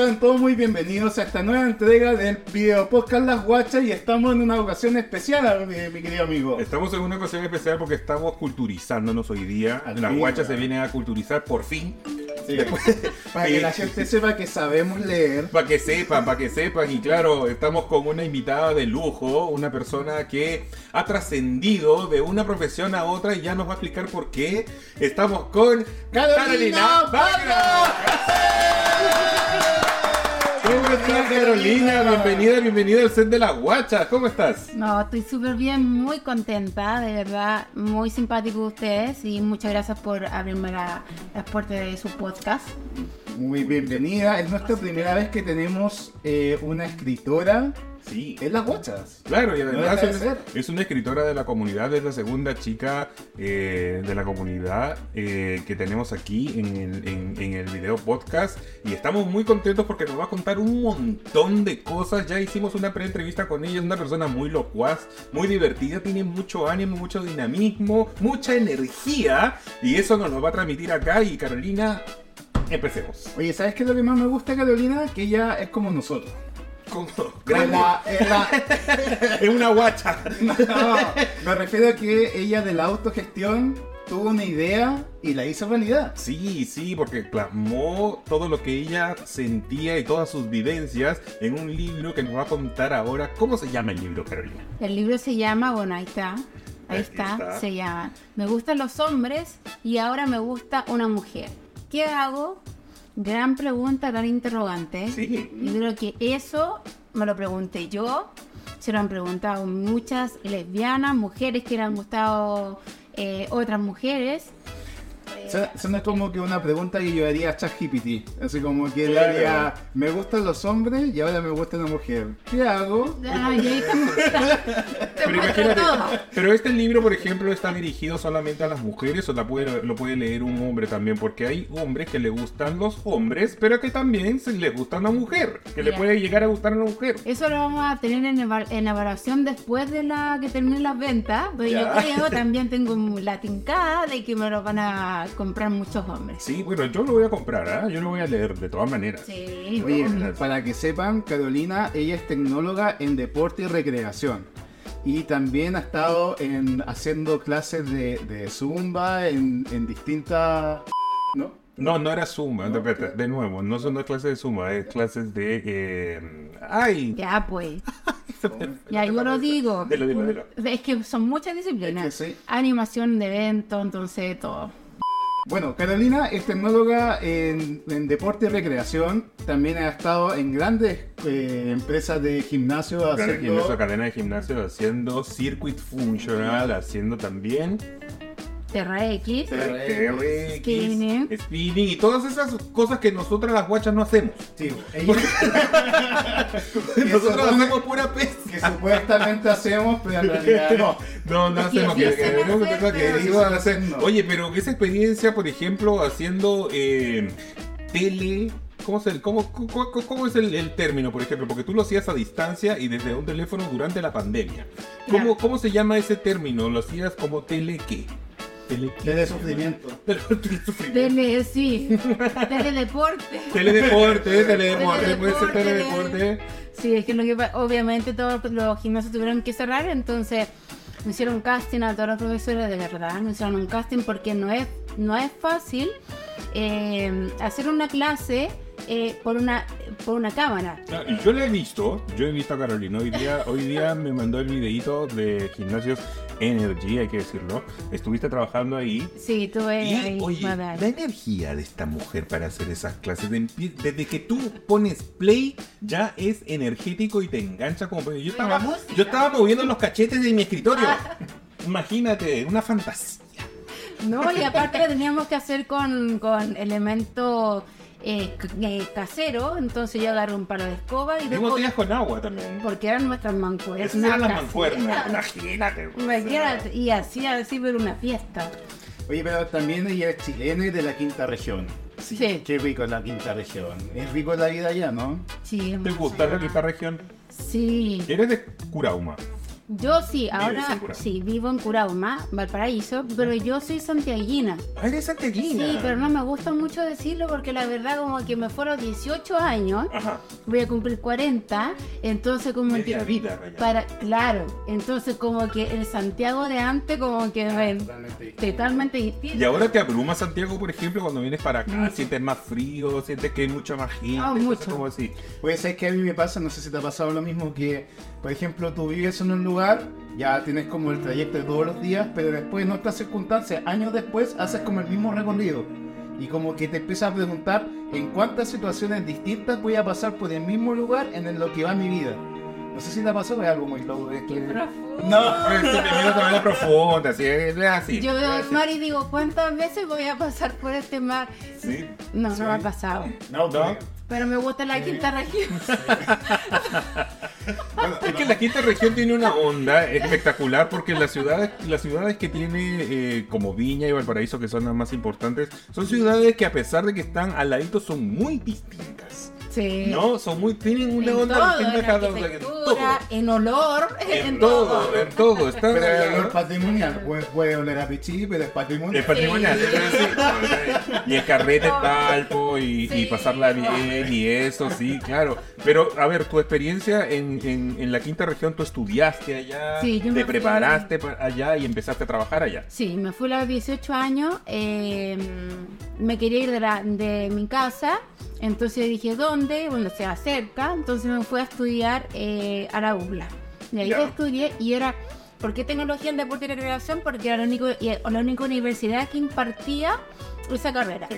Sean todos muy bienvenidos a esta nueva entrega del video podcast Las Guachas y estamos en una ocasión especial, mi, mi querido amigo. Estamos en una ocasión especial porque estamos culturizándonos hoy día. Al Las fin, guachas se vienen a culturizar por fin. Sí. Para que la gente sepa que sabemos leer. Para que sepan, para que sepan. Y claro, estamos con una invitada de lujo, una persona que ha trascendido de una profesión a otra y ya nos va a explicar por qué. Estamos con ¡Carolina. ¿Cómo estás, Carolina? Bienvenida, bienvenida al set de las guachas. ¿Cómo estás? No, estoy súper bien, muy contenta, de verdad, muy simpático ustedes y muchas gracias por abrirme la- las puertas de su podcast. Muy bienvenida. Es nuestra primera vez que tenemos eh, una escritora Sí. en Las Guachas. Claro, y además es, es una escritora de la comunidad, es la segunda chica eh, de la comunidad eh, que tenemos aquí en el, en- en el video podcast y estamos muy contentos porque nos va a contar un montón de cosas. Ya hicimos una pre-entrevista con ella, es una persona muy locuaz, muy divertida, tiene mucho ánimo, mucho dinamismo, mucha energía y eso nos lo va a transmitir acá y Carolina, empecemos. Oye, ¿sabes qué es lo que más me gusta, Carolina? Que ella es como nosotros. Como- En la- en la- Es una guacha. No, me refiero a que ella de la autogestión tuvo una idea y la hizo realidad. Sí, sí, porque plasmó todo lo que ella sentía y todas sus vivencias en un libro que nos va a contar ahora. ¿Cómo se llama el libro, Carolina? El libro se llama, bueno, ahí está, ahí está. se llama Me gustan los hombres y ahora me gusta una mujer. ¿Qué hago? Gran pregunta, gran interrogante. Sí. Y creo que eso me lo pregunté yo, se lo han preguntado muchas lesbianas, mujeres que le han gustado eh, otras mujeres. Eso, no es como que una pregunta que yo haría a ChatGPT. Así como que le Claro. haría, me gustan los hombres y ahora me gusta una mujer. ¿Qué hago? Ay, ahí te Pero imagínate, pero este libro, por ejemplo, está dirigido solamente a las mujeres o la puede, lo puede leer un hombre también, porque hay hombres que le gustan los hombres, pero que también se le gusta una mujer, que le puede llegar a gustar a una mujer. Eso lo vamos a tener en, eva- en evaluación después de la que termine las ventas. Pero yo creo también tengo la tincada de que me lo van a comprar muchos hombres. Sí, bueno, yo lo voy a comprar, ¿ah? yo lo voy a leer de todas maneras. Sí, Oye, para que sepan, Carolina, ella es tecnóloga en deporte y recreación. Y también ha estado en, haciendo clases de, de zumba en, en distintas... ¿No? No, no era Zumba, de, de- de nuevo, no son las clases de Zumba, es clases de... eh, ¡Ay! Ya pues. Ya yo lo digo. Dilo, dilo, dilo. Es que son muchas disciplinas. Es que sí. Animación de evento, entonces todo. Bueno, Carolina es tecnóloga en, en deporte y recreación. También ha estado en grandes eh, empresas de gimnasio haciendo... gimnasio, cadena de gimnasio haciendo circuit funcional, haciendo también Terra X. TRX, Spinning. spinning y todas esas cosas que nosotras las guachas no hacemos. Sí, Nosotros supone- hacemos pura pesca. que supuestamente hacemos, pero en realidad no. No, no hacemos sí que, hacen que- no, que- hacer, que pero- iban a hacer. No. Oye, pero esa experiencia, por ejemplo, haciendo eh, tele. ¿Cómo es, el, cómo, cómo- cómo es el, el término, por ejemplo? Porque tú lo hacías a distancia y desde un teléfono durante la pandemia. ¿Cómo, Claro. ¿Cómo se llama ese término? ¿Lo hacías como tele qué? ¿Tele sufrimiento. Tele, sí. Teledeporte. Teledeporte, teledeporte, puede ser Teledeporte. Sí, es que lo que obviamente todos los gimnasios tuvieron que cerrar, entonces me hicieron un casting a todos los profesores de verdad, me hicieron un casting porque no es, no es fácil eh, hacer una clase eh, por una por una cámara. Ah, y Yo lo he visto, yo he visto a Carolina. Hoy día, hoy día me mandó el videito de gimnasios Energy, hay que decirlo. Estuviste trabajando ahí. Sí, tuve Y, ahí oye, la energía de esta mujer para hacer esas clases, desde que tú pones play, ya es energético y te engancha como... Yo estaba, yo estaba moviendo los cachetes de mi escritorio. Imagínate, una fantasía. No, y aparte lo teníamos que hacer con, con elementos eh, eh, casero, entonces yo agarré un palo de escoba y Y botellas con agua también. porque eran nuestras mancuernas. Esas eran las mancuernas. Imagínate. Y hacía así, pero una fiesta. Oye, pero también ella es chilena y de la quinta región. Sí. Qué rico es la quinta región. Es rico la vida allá, ¿no? Sí, ¿Te gusta la quinta región? Sí. Eres de Curauma. Yo sí, ahora sí, vivo en Curauma, Valparaíso, pero yo soy santiaguina. Ah, eres santiaguina. Sí, pero no me gusta mucho decirlo porque la verdad como que me fueron 18 años, Ajá. voy a cumplir 40, entonces como Media que... vida, vaya. Para, claro, entonces como que el Santiago de antes como que es Totalmente distinto. totalmente distinto. Y ahora te abruma Santiago, por ejemplo, cuando vienes para acá, sientes más frío, sientes que hay mucha más gente, Ah, cosas mucho. como así. Pues es que a mí me pasa, no sé si te ha pasado lo mismo, que por ejemplo tú vives en un lugar, ya tienes como el trayecto de todos los días, pero después en otras circunstancias, años después, haces como el mismo recorrido. Y como que te empiezas a preguntar en cuántas situaciones distintas voy a pasar por el mismo lugar en lo que va mi vida. No sé si te ha pasado, es algo muy loco. Es que... No, sí, te miro también profunda, así es así. Yo veo es el mar y digo, ¿cuántas veces voy a pasar por este mar? Sí. No, no me ha pasado. no, No. Pero me gusta la quinta región. Es que la quinta región tiene una onda espectacular porque las ciudades, las ciudades que tiene eh, como Viña y Valparaíso, que son las más importantes, son ciudades que a pesar de que están al ladito son muy distintas. Sí. No, son muy, tienen una en onda todo, distinta en cada una, en todo. en olor, En todo, en todo. Están Pero el olor patrimonial, puede, puede oler a pichí, pero es patrimonial. Es patrimonial, Sí. y el carrete talpo y, y Sí. pasarla bien y eso, sí, claro. Pero, a ver, tu experiencia en, en- en la quinta región, tú estudiaste allá, Sí, yo te fui- preparaste pa- allá y empezaste a trabajar allá. Sí, me fui a los 18 años, eh, me quería ir de, la- de mi casa, entonces dije, ¿dónde? Bueno, sea cerca, entonces me fui a estudiar eh, a la UBLA. Y ahí estudié y era, ¿por qué tecnología en deporte y recreación? Porque era la la única universidad que impartía esa carrera.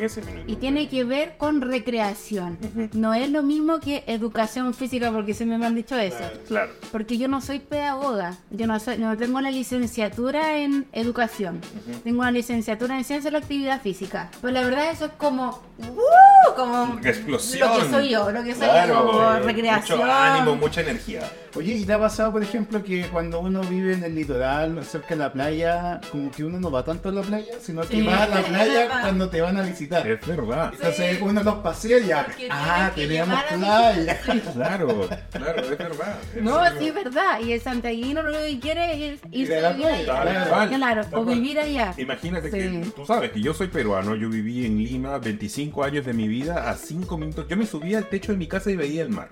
Y tiene que ver con recreación. No es lo mismo que educación física, porque siempre me han dicho eso. Claro. Porque yo no soy pedagoga, yo no, soy, no tengo la licenciatura en educación, tengo una licenciatura en ciencia de la actividad física. Pero la verdad eso es como, ¡uh! como Explosión. lo que soy yo, lo que soy Claro, yo, como eh, recreación. Mucho ánimo, mucha energía. Oye, ¿y te ha pasado, por ejemplo, que cuando uno vive en el litoral, cerca de la playa, como que uno no va tanto a la playa, sino que Sí, va a la playa verdad. Cuando te van a visitar? Es verdad. Entonces uno los pasea y ya, ah, a playa. Claro, claro, es verdad. No, Es sí, es verdad. Y el santiaguino lo que quiere es irse a la vivir allá. Claro, o vivir allá. Imagínate Sí. que tú sabes que yo soy peruano, yo viví en Lima 25 años de mi vida a 5 minutos. Yo me subía al techo de mi casa y veía el mar.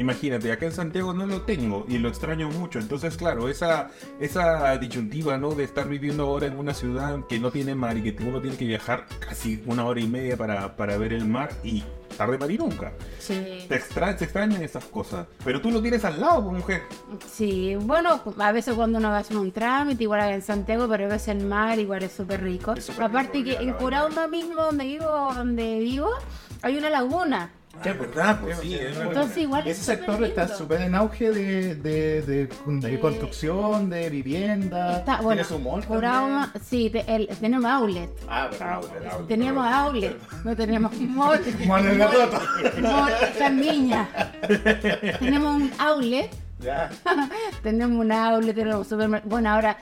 Imagínate, acá en Santiago no lo tengo y lo extraño mucho. Entonces, claro, esa, esa disyuntiva, ¿no? De estar viviendo ahora en una ciudad que no tiene mar y que uno tiene que viajar casi una hora y media para, para ver el mar y tarde para ir nunca. Sí. Te, extra, te extrañan esas cosas. Pero tú lo tienes al lado, pues, mujer. Sí, bueno, a veces cuando uno va a hacer un trámite, igual en Santiago, pero a veces el mar igual es súper rico. Súper Aparte rico, que en Curauma mismo, donde vivo, donde vivo, hay una laguna. Es verdad, pues sí. es verdad. Entonces igual es Ese sector está súper en auge de, de, de, de Sí. construcción, de vivienda. Está, bueno, su mall sí, te- el- tenemos outlet. Ah, Ah, pero- bueno, Teníamos outlet, no teníamos mall. Mall en la. Mall Viña. Tenemos un outlet, Ya. tenemos un outlet, tenemos un supermercado. Bueno, ahora,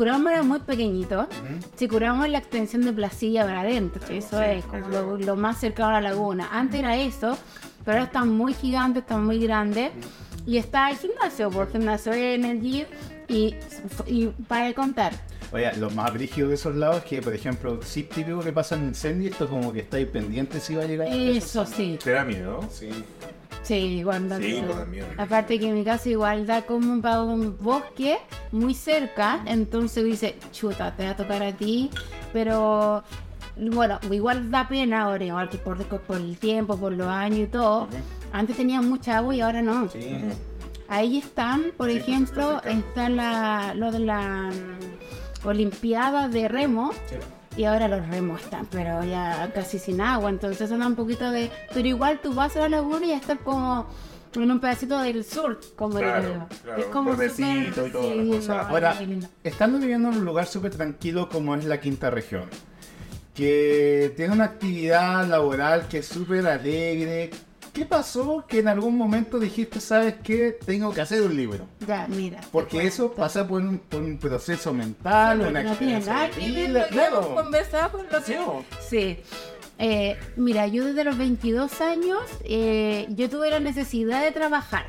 Curauma era muy pequeñito. Si Curauma es la extensión de Placilla para adentro, eso es como lo, lo más cercano a la laguna. Antes era eso, pero ahora está muy gigante, está muy grande. Y está el gimnasio, por gimnasio Energy. Y, y para contar, Oye, lo más brígido de esos lados es que, por ejemplo, sí típico que pasa en incendio, esto como que estáis pendientes si va a llegar. eso sí. ¿Te da miedo? Sí. Sí, igual da Sí. Aparte que en mi casa igual da como para un bosque muy cerca, entonces dice, chuta, te va a tocar a ti, pero bueno, igual da pena ahora, igual que por, por el tiempo, por los años y todo. Antes tenía mucha agua y ahora no. Sí. Ahí están, por Sí, ejemplo, está la, lo de la mm, Olimpiada de Remo. Sí. Y ahora los remos están, pero ya casi sin agua, entonces da un poquito de... Pero igual tú vas a la laguna y estás como en un pedacito del sur, como Claro, digo yo. claro, es como súper- y toda la sí, cosa. no, Ahora, muy lindo. estando viviendo en un lugar súper tranquilo como es la quinta región, que tiene una actividad laboral que es súper alegre. ¿Qué pasó que en algún momento dijiste, sabes qué, tengo que hacer un libro? Ya, mira. Porque eso pasa por un, por un proceso mental, una no tiene experiencia nada que ver claro. conversado lo que- Sí. Eh, mira, yo desde los 22 años, eh, yo tuve la necesidad de trabajar.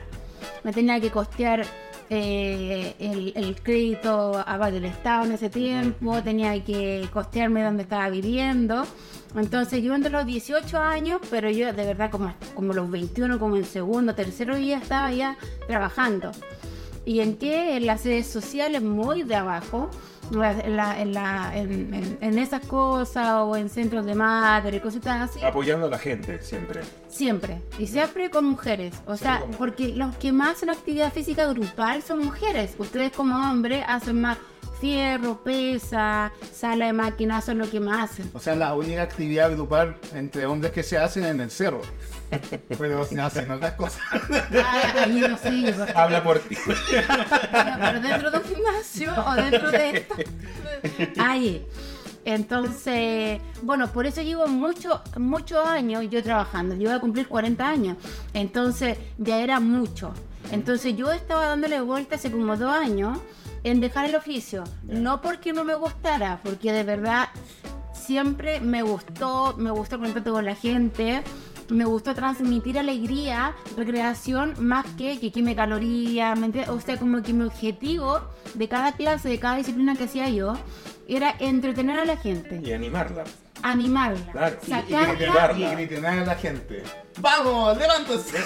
Me tenía que costear eh, el, el crédito del Estado en ese tiempo, tenía que costearme donde estaba viviendo. Entonces yo entre los 18 años, pero yo de verdad como, como los 21, como en segundo, tercero día estaba ya trabajando. ¿Y en qué? En las redes sociales muy de abajo, en, la- en, la- en- en- en esas cosas o en centros de madre, cositas así. Apoyando a la gente siempre. Siempre, y siempre con mujeres. O sea, con porque los que más hacen actividad física grupal son mujeres. Ustedes como hombres hacen más fierro, pesa, sala de máquinas, son lo que más hacen. O sea, la única actividad grupal entre hombres que se hacen en el cerro. Pero se hacen otras cosas. Ah, ahí no sé, yo- Habla por ti. pero dentro de un gimnasio o dentro de esto. Ahí. Entonces, bueno, por eso llevo mucho- muchos años yo trabajando. Yo voy a cumplir 40 años. Entonces, ya era mucho. Entonces, yo estaba dándole vuelta hace como dos años en dejar el oficio. No porque no me gustara, porque de verdad siempre me gustó, me gustó el contacto con la gente, me gustó transmitir alegría, recreación, más que que queme calorías, ¿me entiendes? O sea, como que mi objetivo de cada clase, de cada disciplina que hacía yo, era entretener a la gente, Y animarla. animarla, Claro, y- y sacarla. motivarla. Y gritear a la gente. ¡Vamos, levántese!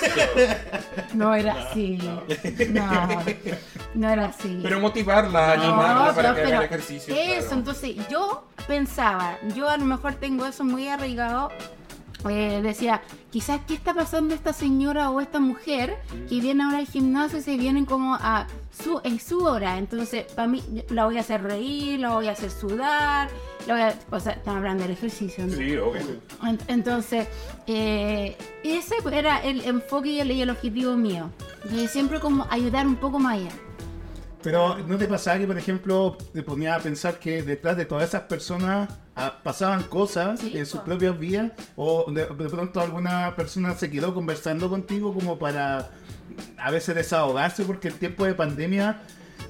No era así, no, no era así. Pero motivarla, No, animarla para pero- que haga el ejercicio. Eso, claro. entonces yo pensaba, yo a lo mejor tengo eso muy arraigado. Eh, decía, quizás qué está pasando esta señora o esta mujer que viene ahora al gimnasio y se vienen como a su, en su hora. Entonces, para mí, la voy a hacer reír, la voy a hacer sudar, la voy a, o sea, estamos hablando del ejercicio. ¿no? Sí, obvio. Ent- Entonces, eh, ese era el enfoque y el, y el objetivo mío. Y siempre como ayudar un poco más allá. Pero ¿no te pasaba que, por ejemplo, te ponía a pensar que detrás de todas esas personas ah, pasaban cosas Sí, en sus po. propias vidas? ¿O de, de pronto alguna persona se quedó conversando contigo como para a veces desahogarse porque el tiempo de pandemia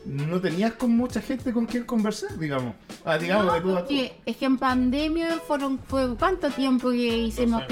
no tenías con mucha gente con quien conversar, digamos? Ah, digamos, No, de tú a tú. porque es que en pandemia fueron fue cuánto tiempo que hicimos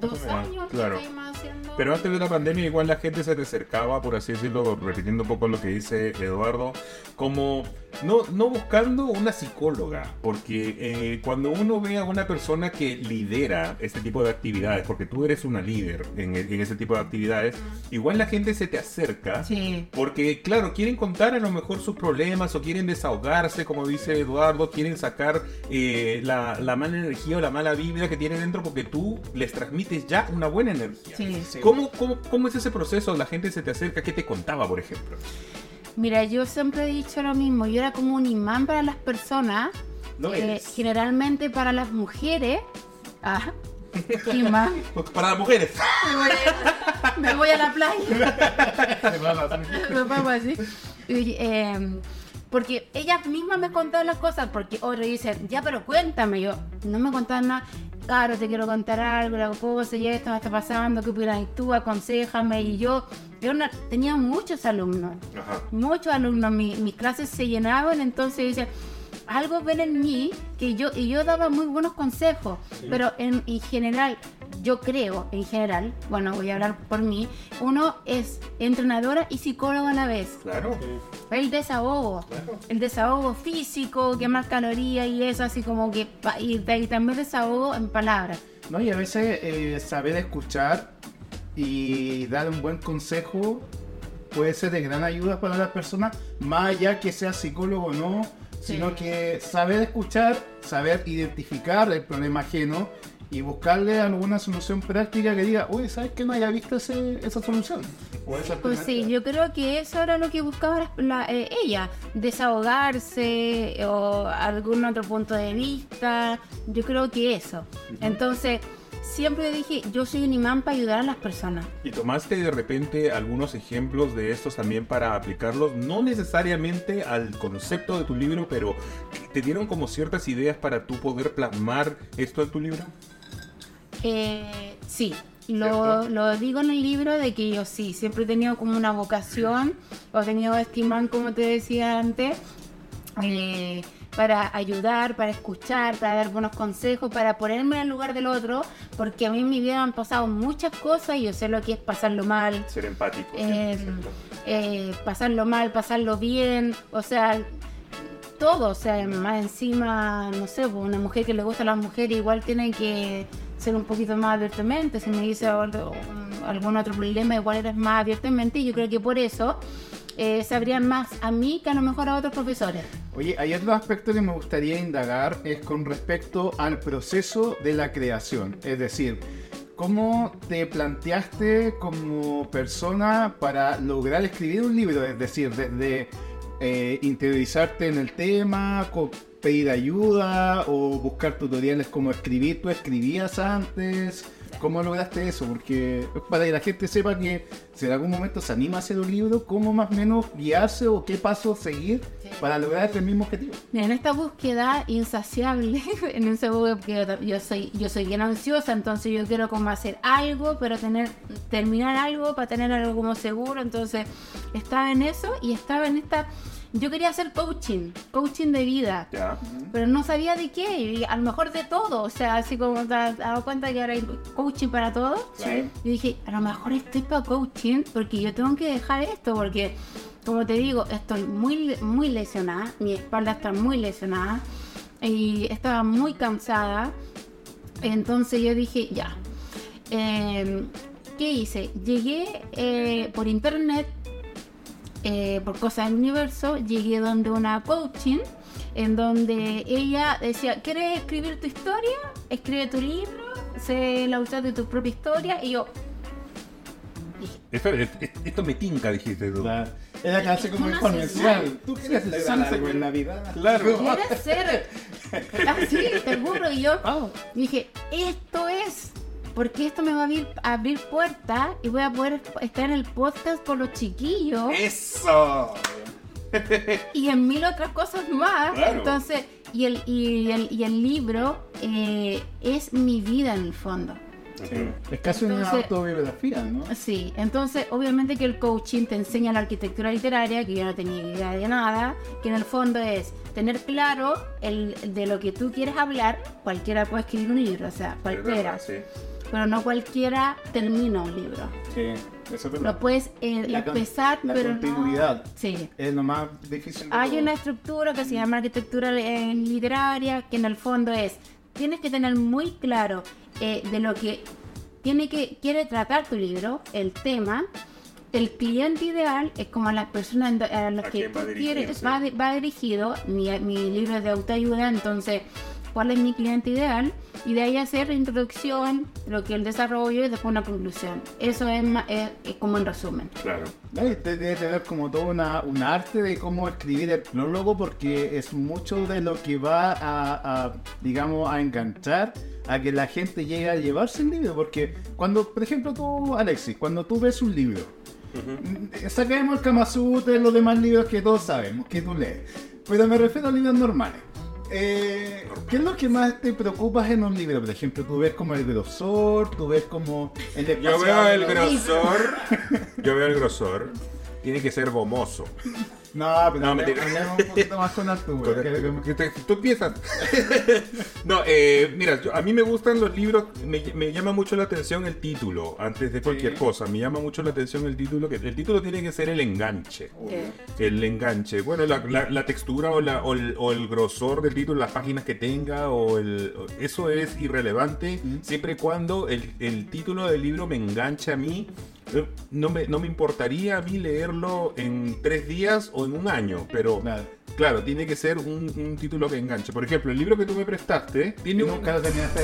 dos años claro. haciendo. Pero antes de la pandemia igual la gente se te acercaba, por así decirlo, repitiendo un poco lo que dice Eduardo, como no, no buscando una psicóloga, porque eh, cuando uno ve a una persona que lidera este tipo de actividades, porque tú eres una líder en, en ese tipo de actividades, igual la gente se te acerca. Sí. Porque, claro, quieren contar a lo mejor sus problemas o quieren desahogarse, como dice Eduardo, quieren sacar eh, la, la mala energía o la mala vibra que tienen dentro porque tú les transmites ya una buena energía. Sí. Sí. ¿Cómo, cómo, cómo es ese proceso? La gente se te acerca, ¿qué te contaba, por ejemplo? Mira, yo siempre he dicho lo mismo, yo era como un imán para las personas, eh, eres. generalmente para las mujeres. Ah, imán. Para las mujeres. Me voy a, me voy a la playa. Nos vamos así. Y, eh, porque ellas mismas me contaban las cosas, porque otros dicen, ya, pero cuéntame. Yo, no me contaban nada. Claro, te quiero contar algo, la cosa, y esto me está pasando, ¿qué opinas tú? Aconsejame. Y yo, yo una- tenía muchos alumnos, Ajá. muchos alumnos. Mi- mis clases se llenaban, entonces dice algo ven en mí que yo, y yo daba muy buenos consejos, pero en, en general, yo creo, en general, bueno, voy a hablar por mí, uno es entrenadora y psicóloga a la vez. Claro. El desahogo, el desahogo físico, quemar calorías y eso, así como que, y, y también desahogo en palabras. No, y a veces eh, saber escuchar y dar un buen consejo puede ser de gran ayuda para las personas, más allá que sea psicólogo o no, sino que saber escuchar, saber identificar el problema ajeno y buscarle alguna solución práctica que diga, uy, ¿sabes que no haya visto ese- esa solución? O esa Pues sí, yo creo que eso era lo que buscaba la- eh, ella, desahogarse o algún otro punto de vista, yo creo que eso. Entonces, siempre dije, yo soy un imán para ayudar a las personas. ¿Y tomaste de repente algunos ejemplos de estos también para aplicarlos, no necesariamente al concepto de tu libro, pero te dieron como ciertas ideas para tú poder plasmar esto en tu libro? Eh, sí, lo, lo, digo en el libro de que yo sí, siempre he tenido como una vocación, o he tenido este imán, como te decía antes, eh, para ayudar, para escuchar, para dar buenos consejos, para ponerme en el lugar del otro, porque a mí en mi vida han pasado muchas cosas y yo sé lo que es pasarlo mal. Ser empático. Eh, eh, pasarlo mal, pasarlo bien, o sea, todo, o sea, más encima, no sé, pues, una mujer que le gusta a las mujeres igual tiene que ser un poquito más abiertamente, si me dice algún otro problema, igual eres más abiertamente y yo creo que por eso eh, más a mí que a lo mejor a otros profesores. Oye, hay otro aspecto que me gustaría indagar, es con respecto al proceso de la creación. Es decir, ¿cómo te planteaste como persona para lograr escribir un libro? Es decir, desde eh, interiorizarte en el tema, pedir ayuda o buscar tutoriales como escribir. ¿Tú escribías antes? ¿Cómo lograste eso? Porque para que la gente sepa que si en algún momento se anima a hacer un libro, ¿cómo más o menos guiarse o qué paso seguir para lograr el mismo objetivo? En esta búsqueda insaciable, en ese búsqueda, yo soy, yo soy bien ansiosa, entonces yo quiero como hacer algo, pero tener, terminar algo para tener algo como seguro, entonces estaba en eso y estaba en esta yo quería hacer coaching, coaching de vida, pero no sabía de qué, y a lo mejor de todo, o sea, así como te has dado cuenta que ahora hay coaching para todo, sí. yo dije, a lo mejor estoy para coaching porque yo tengo que dejar esto, porque como te digo, estoy muy, muy lesionada, mi espalda está muy lesionada y estaba muy cansada, entonces yo dije, ya, em, ¿qué hice? Llegué eh, por internet eh, por cosas del universo, llegué donde una coaching, en donde ella decía, ¿quieres escribir tu historia? Escribe tu libro, sé la autor de tu propia historia, y yo... Esto, me tinca, dijiste tú. Era casi como el comercial. Tú quieres lograr algo en la vida. Claro. Quieres ser así, te juro. Y yo oh. dije, esto es porque esto me va a abrir, puertas y voy a poder estar en el podcast por los chiquillos. ¡Eso! y en mil otras cosas más. Entonces, y el, y el, y el libro eh, es mi vida en el fondo. Es casi una autobiografía, ¿no? Sí, entonces obviamente que el coaching te enseña la arquitectura literaria, que yo no tenía idea de nada, que en el fondo es tener claro el, de lo que tú quieres hablar, cualquiera puede escribir un libro, o sea, cualquiera. Sí pero no cualquiera termina un libro. Sí, eso es Lo puedes eh, empezar, la pero continuidad. sí. Es lo más difícil. Hay una estructura que se llama arquitectura eh, literaria, que en el fondo es, tienes que tener muy claro eh, de lo que tiene que quiere tratar tu libro, el tema. El cliente ideal es como la persona a la que tú quieres, va, va, dirigido. Mi, mi libro es de autoayuda, entonces cuál es mi cliente ideal y de ahí hacer la introducción, lo que el desarrollo y después una conclusión. Eso es, como en resumen. Claro. Debe tener como todo una, un arte de cómo escribir el prólogo porque es mucho de lo que va a, digamos, a enganchar a que la gente llegue a llevarse el libro. Porque cuando, por ejemplo, tú, Alexis, cuando tú ves un libro, uh saquemos el Kama Sutra y los demás libros que todos sabemos que tú lees. Pero me refiero a libros normales. Eh, ¿Qué es lo que más te preocupas en un libro? Por ejemplo, tú ves como el grosor, tú ves como el Yo veo el grosor. yo veo el grosor. Tiene que ser gomoso. No, pero no, me un poquito más con altura. tú empiezas. no, eh, mira, a mí me gustan los libros, me, llama mucho la atención el título, antes de cualquier cosa. Me llama mucho la atención el título, que el título tiene que ser el enganche. El enganche. Bueno, la, textura o, la, o, el, grosor del título, las páginas que tenga, o el, eso es irrelevante, siempre y cuando el, el título del libro me enganche a mí no me, no me importaría a mí leerlo en tres días o en un año, pero claro, tiene que ser un, título que enganche. Por ejemplo, el libro que tú me prestaste tiene, un,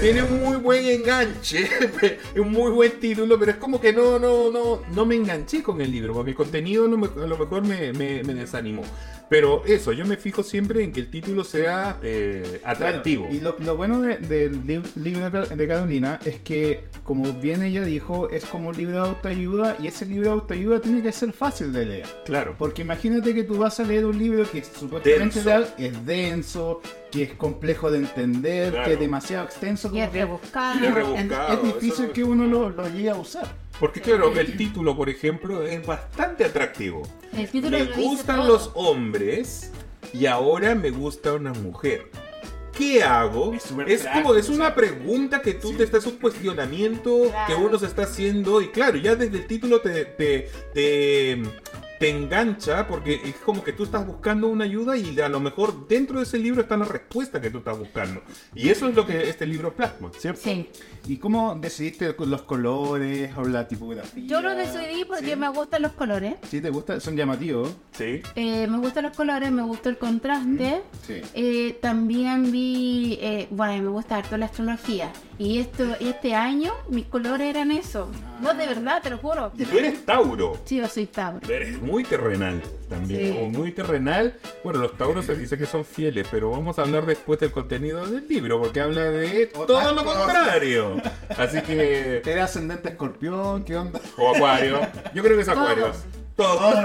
tiene un muy buen enganche, un muy buen título, pero es como que no, no, no, no me enganché con el libro, porque el contenido a lo mejor me, me, desanimó. Pero eso, yo me fijo siempre en que el título sea eh, atractivo. Y lo, lo bueno de- del lib- libro de de Carolina es que, como bien ella dijo, es como un libro de autoayuda y ese libro de autoayuda tiene que ser fácil de leer. Claro. Porque imagínate que tú vas a leer un libro que supuestamente Denso. real- es denso, que es complejo de entender, Claro. que es demasiado extenso. Y como es que rebuscado. Y es es, rebuscado, es difícil eso- que uno lo, lo llegue a usar. Porque claro, el título, por ejemplo, es bastante atractivo. El título Me lo gustan todo. los hombres y ahora me gusta una mujer. ¿Qué hago? Es como es una pregunta que tú te estás un cuestionamiento Claro. que uno se está haciendo y claro, ya desde el título te, te, te, te engancha porque es como que tú estás buscando una ayuda y a lo mejor dentro de ese libro está la respuesta que tú estás buscando. Y eso es lo que este libro plasma, ¿cierto? Sí. ¿Y cómo decidiste los colores o la tipografía? Yo lo decidí porque ¿Sí? me gustan los colores. ¿Sí te gusta? Son llamativos. Sí. Eh, me gustan los colores, me gusta el contraste. Sí. Eh, también vi, eh, bueno, me gusta harto la astrología. Y esto, este año mis colores eran eso. No, de verdad, te lo juro. Y tú eres Tauro. Sí, yo soy Tauro. Eres muy terrenal también, Sí. o muy terrenal. Bueno, los tauros se dice que son fieles, pero vamos a hablar después del contenido del libro, porque habla de todo lo contrario. Así que... ¿Eres ascendente escorpión? ¿Qué onda? O acuario. Yo creo que es acuario. Todo.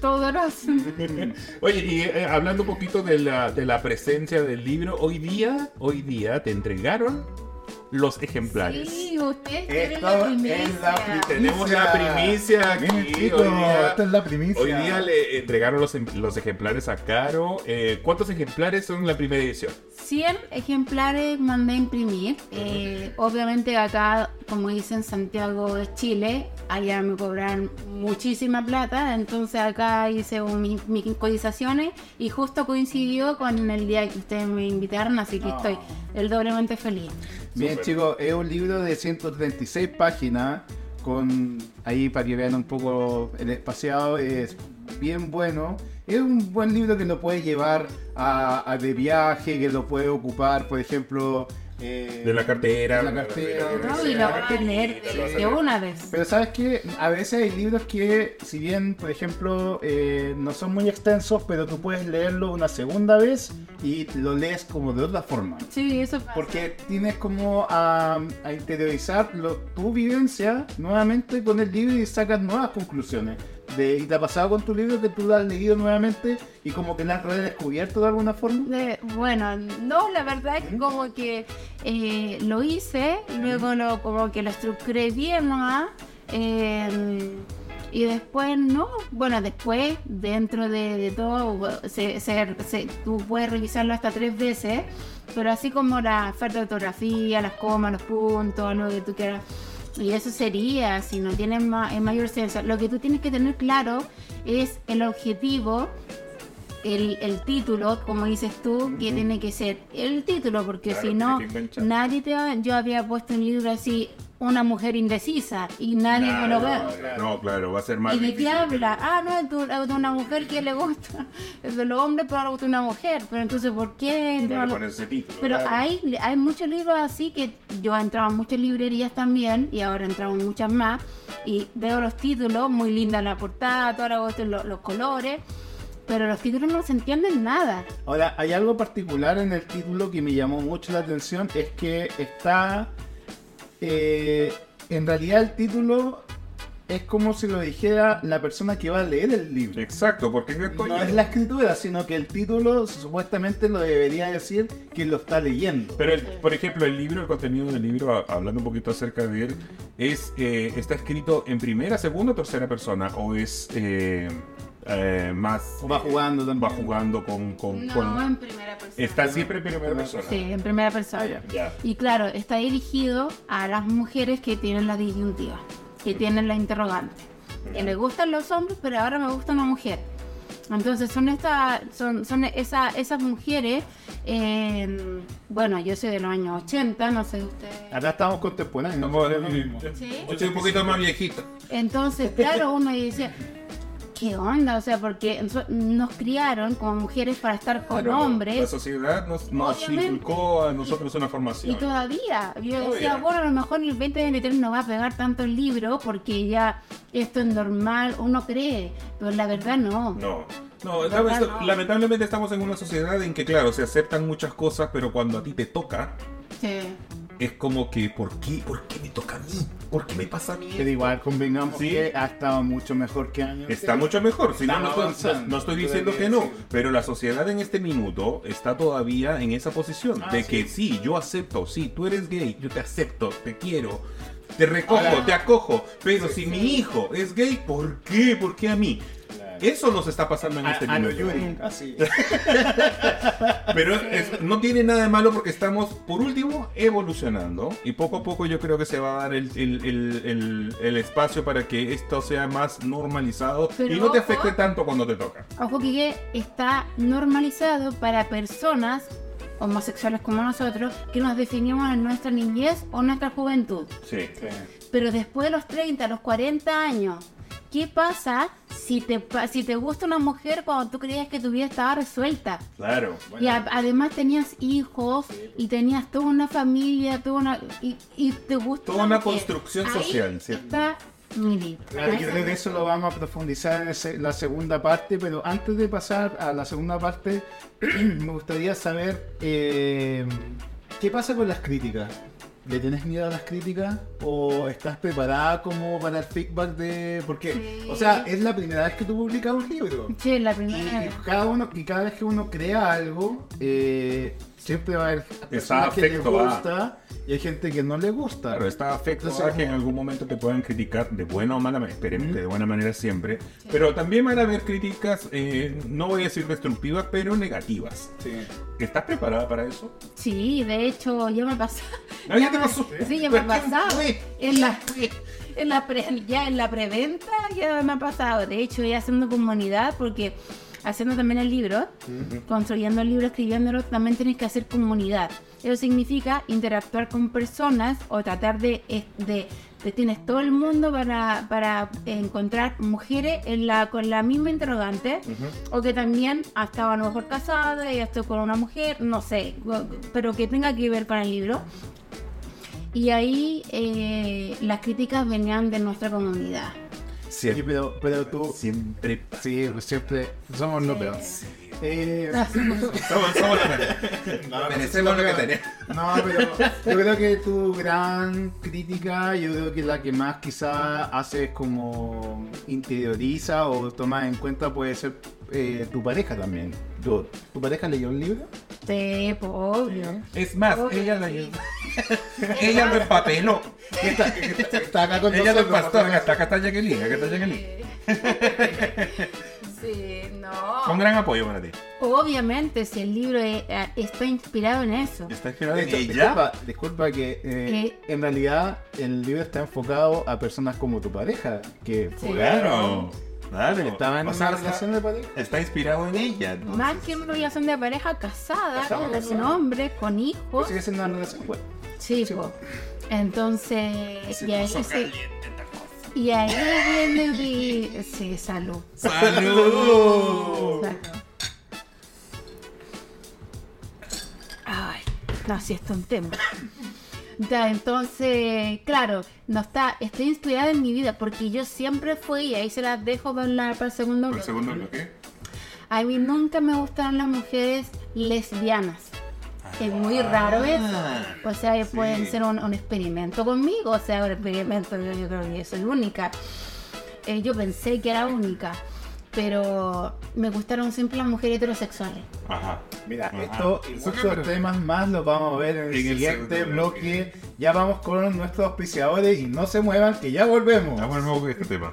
Todo los... Oye, y eh, hablando un poquito de la, de la presencia del libro, hoy día, hoy día te entregaron los ejemplares. Sí, ustedes tienen la es primicia. la primicia. Tenemos la primicia aquí. Chicos, hoy día- esta es la primicia. Hoy día le entregaron los, em- los ejemplares a Caro. Eh, ¿Cuántos ejemplares son la primera edición? 100 ejemplares mandé a imprimir. Eh, obviamente acá, como dicen, Santiago de Chile, allá me cobran muchísima plata, entonces acá hice un- mi- mis cotizaciones y justo coincidió con el día que ustedes me invitaron, así que Oh. estoy el doblemente feliz. Bien, Súper. chicos, es un libro de 136 páginas. Con ahí para que vean un poco el espaciado, es bien bueno. Es un buen libro que lo puedes llevar a, a de viaje, que lo puedes ocupar, por ejemplo. Eh, De la cartera. de la cartera. No, y de una vez. Pero sabes que a veces hay libros que, si bien, por ejemplo, eh, no son muy extensos, pero tú puedes leerlo una segunda vez y lo lees como de otra forma. Sí, eso pasa. Porque tienes como a, a interiorizar lo- tu vivencia nuevamente con el libro y sacas nuevas conclusiones. De, ¿Y te ha pasado con tu libro que tú lo has leído nuevamente y como que lo has redescubierto de alguna forma? De- bueno, no, la verdad es que como que eh, lo hice, luego lo, como que lo estructuré bien nomás, eh, y después no, bueno, después dentro de, de todo, se, se- se- tú puedes revisarlo hasta tres veces, pero así como la falta de ortografía, las comas, los puntos, lo que tú quieras. Y eso sería, si no tienes ma- en mayor senso. Lo que tú tienes que tener claro es el objetivo el, el título, como dices tú, que tiene que ser el título, porque Claro, si no, tiene nadie te va- Yo había puesto un libro así, una mujer indecisa, y nadie me lo ve. No, claro, va a ser más ¿Y de qué habla? Ah, no, es de una mujer que le gusta. Es de los hombres, pero le gusta una mujer. Pero entonces, ¿por qué? No, poner ese título, pero claro. hay, hay muchos libros así que yo he entrado en muchas librerías también y ahora he entrado en muchas más y veo los títulos, muy linda la portada, todos los, los colores, pero los títulos no se entienden nada. Ahora, hay algo particular en el título que me llamó mucho la atención, es que está... eh, en realidad el título es como si lo dijera la persona que va a leer el libro. Exacto, porque No es la escritura, sino que el título supuestamente lo debería decir quien lo está leyendo. Pero, el- por ejemplo, el libro, el contenido del libro, hablando un poquito acerca de él, es eh, está escrito en primera, segunda o tercera persona, o es eh, eh, más... O va jugando también. Va jugando con... con- No, con- en primera persona. Está siempre en primera persona. Sí, en primera persona. Ah, ya. Ya. Y claro, está dirigido a las mujeres que tienen la disyuntiva, que tienen la interrogante. Que les gustan los hombres, pero ahora me gusta una mujer. Entonces son estas, son, son esa- esas mujeres, eh, bueno, yo soy de los años 80, no sé ustedes. Acá estamos contemporáneos. Estamos- es lo mismo. Sí. Yo soy un poquito más viejito. Entonces, claro, uno dice, ¿qué onda? O sea, porque nos- criaron como mujeres para estar con Claro, La hombres. sociedad nos, nos inculcó a nosotros una Y formación. todavía, yo Todavía. decía, bueno, a lo mejor en el 2023 no va a pegar tanto el libro porque ya esto es normal, uno cree, pero la verdad no. No. No, No. lamentablemente estamos en una sociedad en que, claro, se aceptan muchas cosas, pero cuando a ti te toca, Sí. Es como que, ¿por qué? ¿Por qué me toca a mí? ¿Por qué me pasa a mí? Pero igual convengamos Sí. que ha estado mucho mejor que años. Está mucho mejor, si no, no, estoy, no estoy diciendo que no, pero la sociedad en este minuto está todavía en esa posición Ah, de sí. que sí, yo acepto, sí, tú eres gay, yo te acepto, te quiero, te recojo, Ahora- te acojo, pero si mi hijo es gay, ¿por qué? ¿Por qué a mí? Eso nos está pasando en A, este a lo minuto. Yuri, así. Pero es- no tiene nada de malo porque estamos, por último, evolucionando. Y poco a poco yo creo que se va a dar el, el- el- el- el espacio para que esto sea más normalizado Pero y no te ojo. afecte tanto cuando te toca. Ojo que está normalizado para personas homosexuales como nosotros que nos definimos en nuestra niñez o nuestra juventud. Sí. Pero después de los 30, los 40 años, ¿qué pasa si te, pa- si te gusta una mujer cuando tú creías que tu vida estaba resuelta? Claro. Y a- además tenías hijos y tenías toda una familia, toda una, y, y te gusta Toda una mujer. construcción social, ¿sí? Está. Claro, yo creo que eso lo vamos a profundizar en la segunda parte, pero antes de pasar a la segunda parte, me gustaría saber eh, qué pasa con las críticas. ¿Le tienes miedo a las críticas? ¿O estás preparada como para el feedback de...? Porque, Sí. o sea, es la primera vez que tú publicas un libro. Sí, la Y, primera y vez. cada uno, y cada vez que uno crea algo, eh, siempre va a haber personas que le afecto a- gusta y hay gente que no le gusta. Claro, está afecto Entonces, a que en algún momento te puedan criticar de buena o mala manera, esperemos que de buena manera siempre, pero también van a haber críticas, eh, no voy a decir destructivas, pero negativas. Sí. ¿Estás preparada para eso? Sí, de hecho, ya me pasó. Ah, ya te pasó. Sí, ya me ha ¿Pero quién pasado. En la, en la pre- ya en la preventa ya me ha pasado. De hecho, ya haciendo comunidad, porque haciendo también el libro, construyendo el libro, escribiéndolo, también tienes que hacer comunidad. Eso significa interactuar con personas o tratar de, de, de tienes todo el mundo para, para encontrar mujeres en la, con la misma interrogante o que también ha estado a lo mejor casada y estoy con una mujer, no sé, pero que tenga que ver con el libro. Y ahí eh, las críticas venían de nuestra comunidad. Sí, pero, pero tú... Siempre. Sí, pues siempre somos lo peor. Eh, Somos, somos no, Merecemos lo que tenemos. No, pero yo creo que tu gran crítica, yo creo que la que más quizá haces como interioriza o tomas en cuenta puede ser eh, tu pareja también. ¿Tu, ¿Tu pareja leyó el libro? Sí, pues, obvio. Es más, Obvio. ella la Ella lo empapeló. Está, está acá con Ella lo empastó. Acá está, acá está Jacqueline. Acá está Jacqueline. Sí, Con no. gran apoyo para ti. Obviamente, si el libro eh, está inspirado en eso. ¿Está inspirado en ella? disculpa, disculpa que eh, Eh. en realidad el libro está enfocado a personas como tu pareja, que Sí. Claro. Claro. estaban en O sea, una está- relación de pareja. Está inspirado en ella. ¿no? Más que una relación de pareja casada, con casada. un hombre, con hijos. Sigue siendo una relación buena. Sí, Sí. po. Entonces, Se y ahí, caliente cosa. y ahí viene mi... Sí, salud. ¡Salud! Salud. Ay, no, sí, esto es un tema. Ya, entonces, claro, no está, está inspirada en mi vida porque yo siempre fui, y ahí se las dejo para, la- para el segundo ¿Por el bloque. segundo bloque? A mí nunca me gustaron las mujeres lesbianas. Es muy raro eso. O sea, pueden ser un, un experimento conmigo. O sea, un experimento, yo, yo creo que soy única. Eh, yo pensé que era única. Pero me gustaron siempre las mujeres heterosexuales. Ajá. Mira, Ajá. esto y Eso muchos claro. temas más los vamos a ver en el En el siguiente bloque. Ya vamos con nuestros auspiciadores y no se muevan que ya volvemos. Ya volvemos con este tema.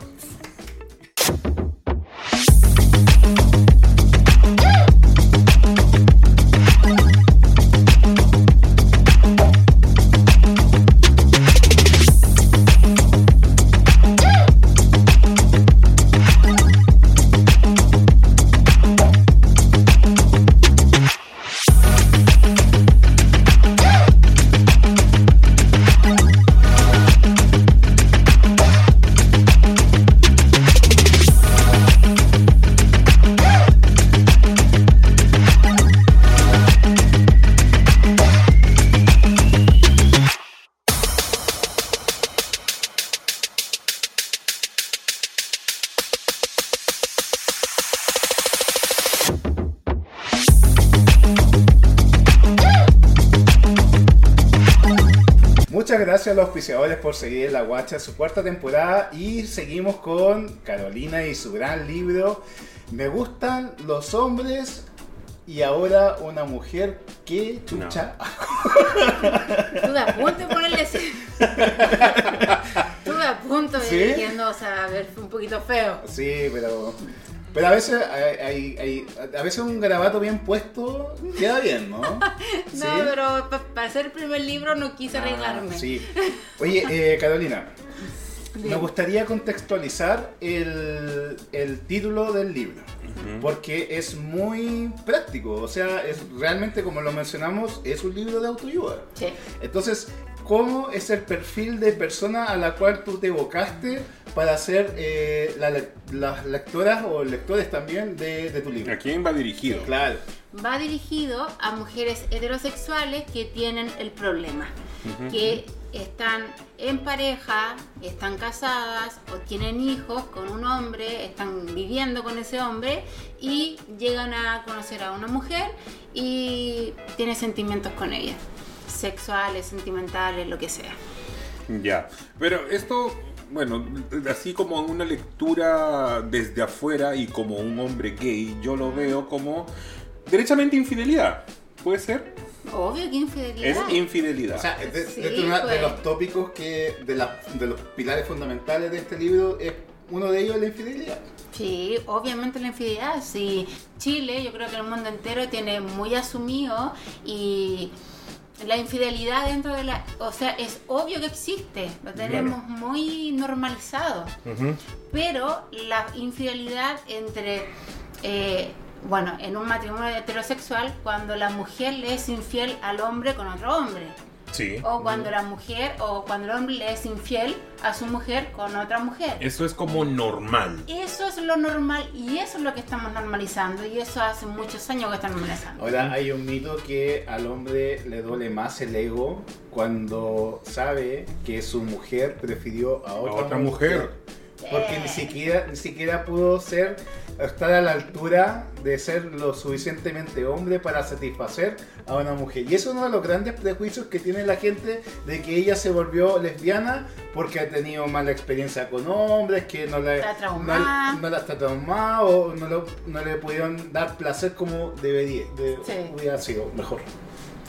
Los auspiciadores por seguir en La Guacha su cuarta temporada y seguimos con Carolina y su gran libro Me gustan los hombres y ahora una mujer que chucha. Estuve a punto de ponerle ese. Estuve a punto de ¿Sí? diciendo, o sea, a ver, fue un poquito feo. Sí, pero pero a veces hay, hay- hay- a veces un garabato bien puesto queda bien, ¿no? No, pero pa- para hacer el primer libro no quise arreglarme. Ah, sí. Oye, eh, Carolina, me Bien. gustaría contextualizar el, el título del libro. Porque es muy práctico, o sea, es realmente como lo mencionamos, es un libro de autoayuda. Sí. Entonces, ¿cómo es el perfil de persona a la cual tú te evocaste para ser eh, la las lectoras o lectores también de, de tu libro? ¿A quién va dirigido? Claro. Va dirigido a mujeres heterosexuales que tienen el problema. Que están en pareja, están casadas o tienen hijos con un hombre, están viviendo con ese hombre y llegan a conocer a una mujer y tienen sentimientos con ella. Sexuales, sentimentales, lo que sea. Ya, pero esto, bueno, así como en una lectura desde afuera y como un hombre gay, yo lo veo como derechamente infidelidad. ¿Puede ser? Obvio que infidelidad. Es infidelidad. O sea, de, Sí, de- de una- de pues. los tópicos que, de, la- de los pilares fundamentales de este libro, es uno de ellos es la infidelidad. Sí, obviamente la infidelidad. Sí, Chile, yo creo que el mundo entero tiene muy asumido y la infidelidad dentro de la... O sea, es obvio que existe, lo tenemos muy normalizado. Pero la infidelidad entre... eh, bueno, en un matrimonio heterosexual, cuando la mujer le es infiel al hombre con otro hombre. Sí. O cuando la mujer, o cuando el hombre le es infiel a su mujer con otra mujer. Eso es como normal. Eso es lo normal y eso es lo que estamos normalizando y eso hace muchos años que están normalizando. Ahora hay un mito que al hombre le duele más el ego cuando sabe que su mujer prefirió a otra, otra mujer. Porque Eh. ni siquiera, ni siquiera pudo ser estar a la altura de ser lo suficientemente hombre para satisfacer a una mujer. Y eso es uno de los grandes prejuicios que tiene la gente de que ella se volvió lesbiana porque ha tenido mala experiencia con hombres, que no la, Está no, no la está traumada o no, lo- no le pudieron dar placer como debería, de- Sí. hubiera sido mejor.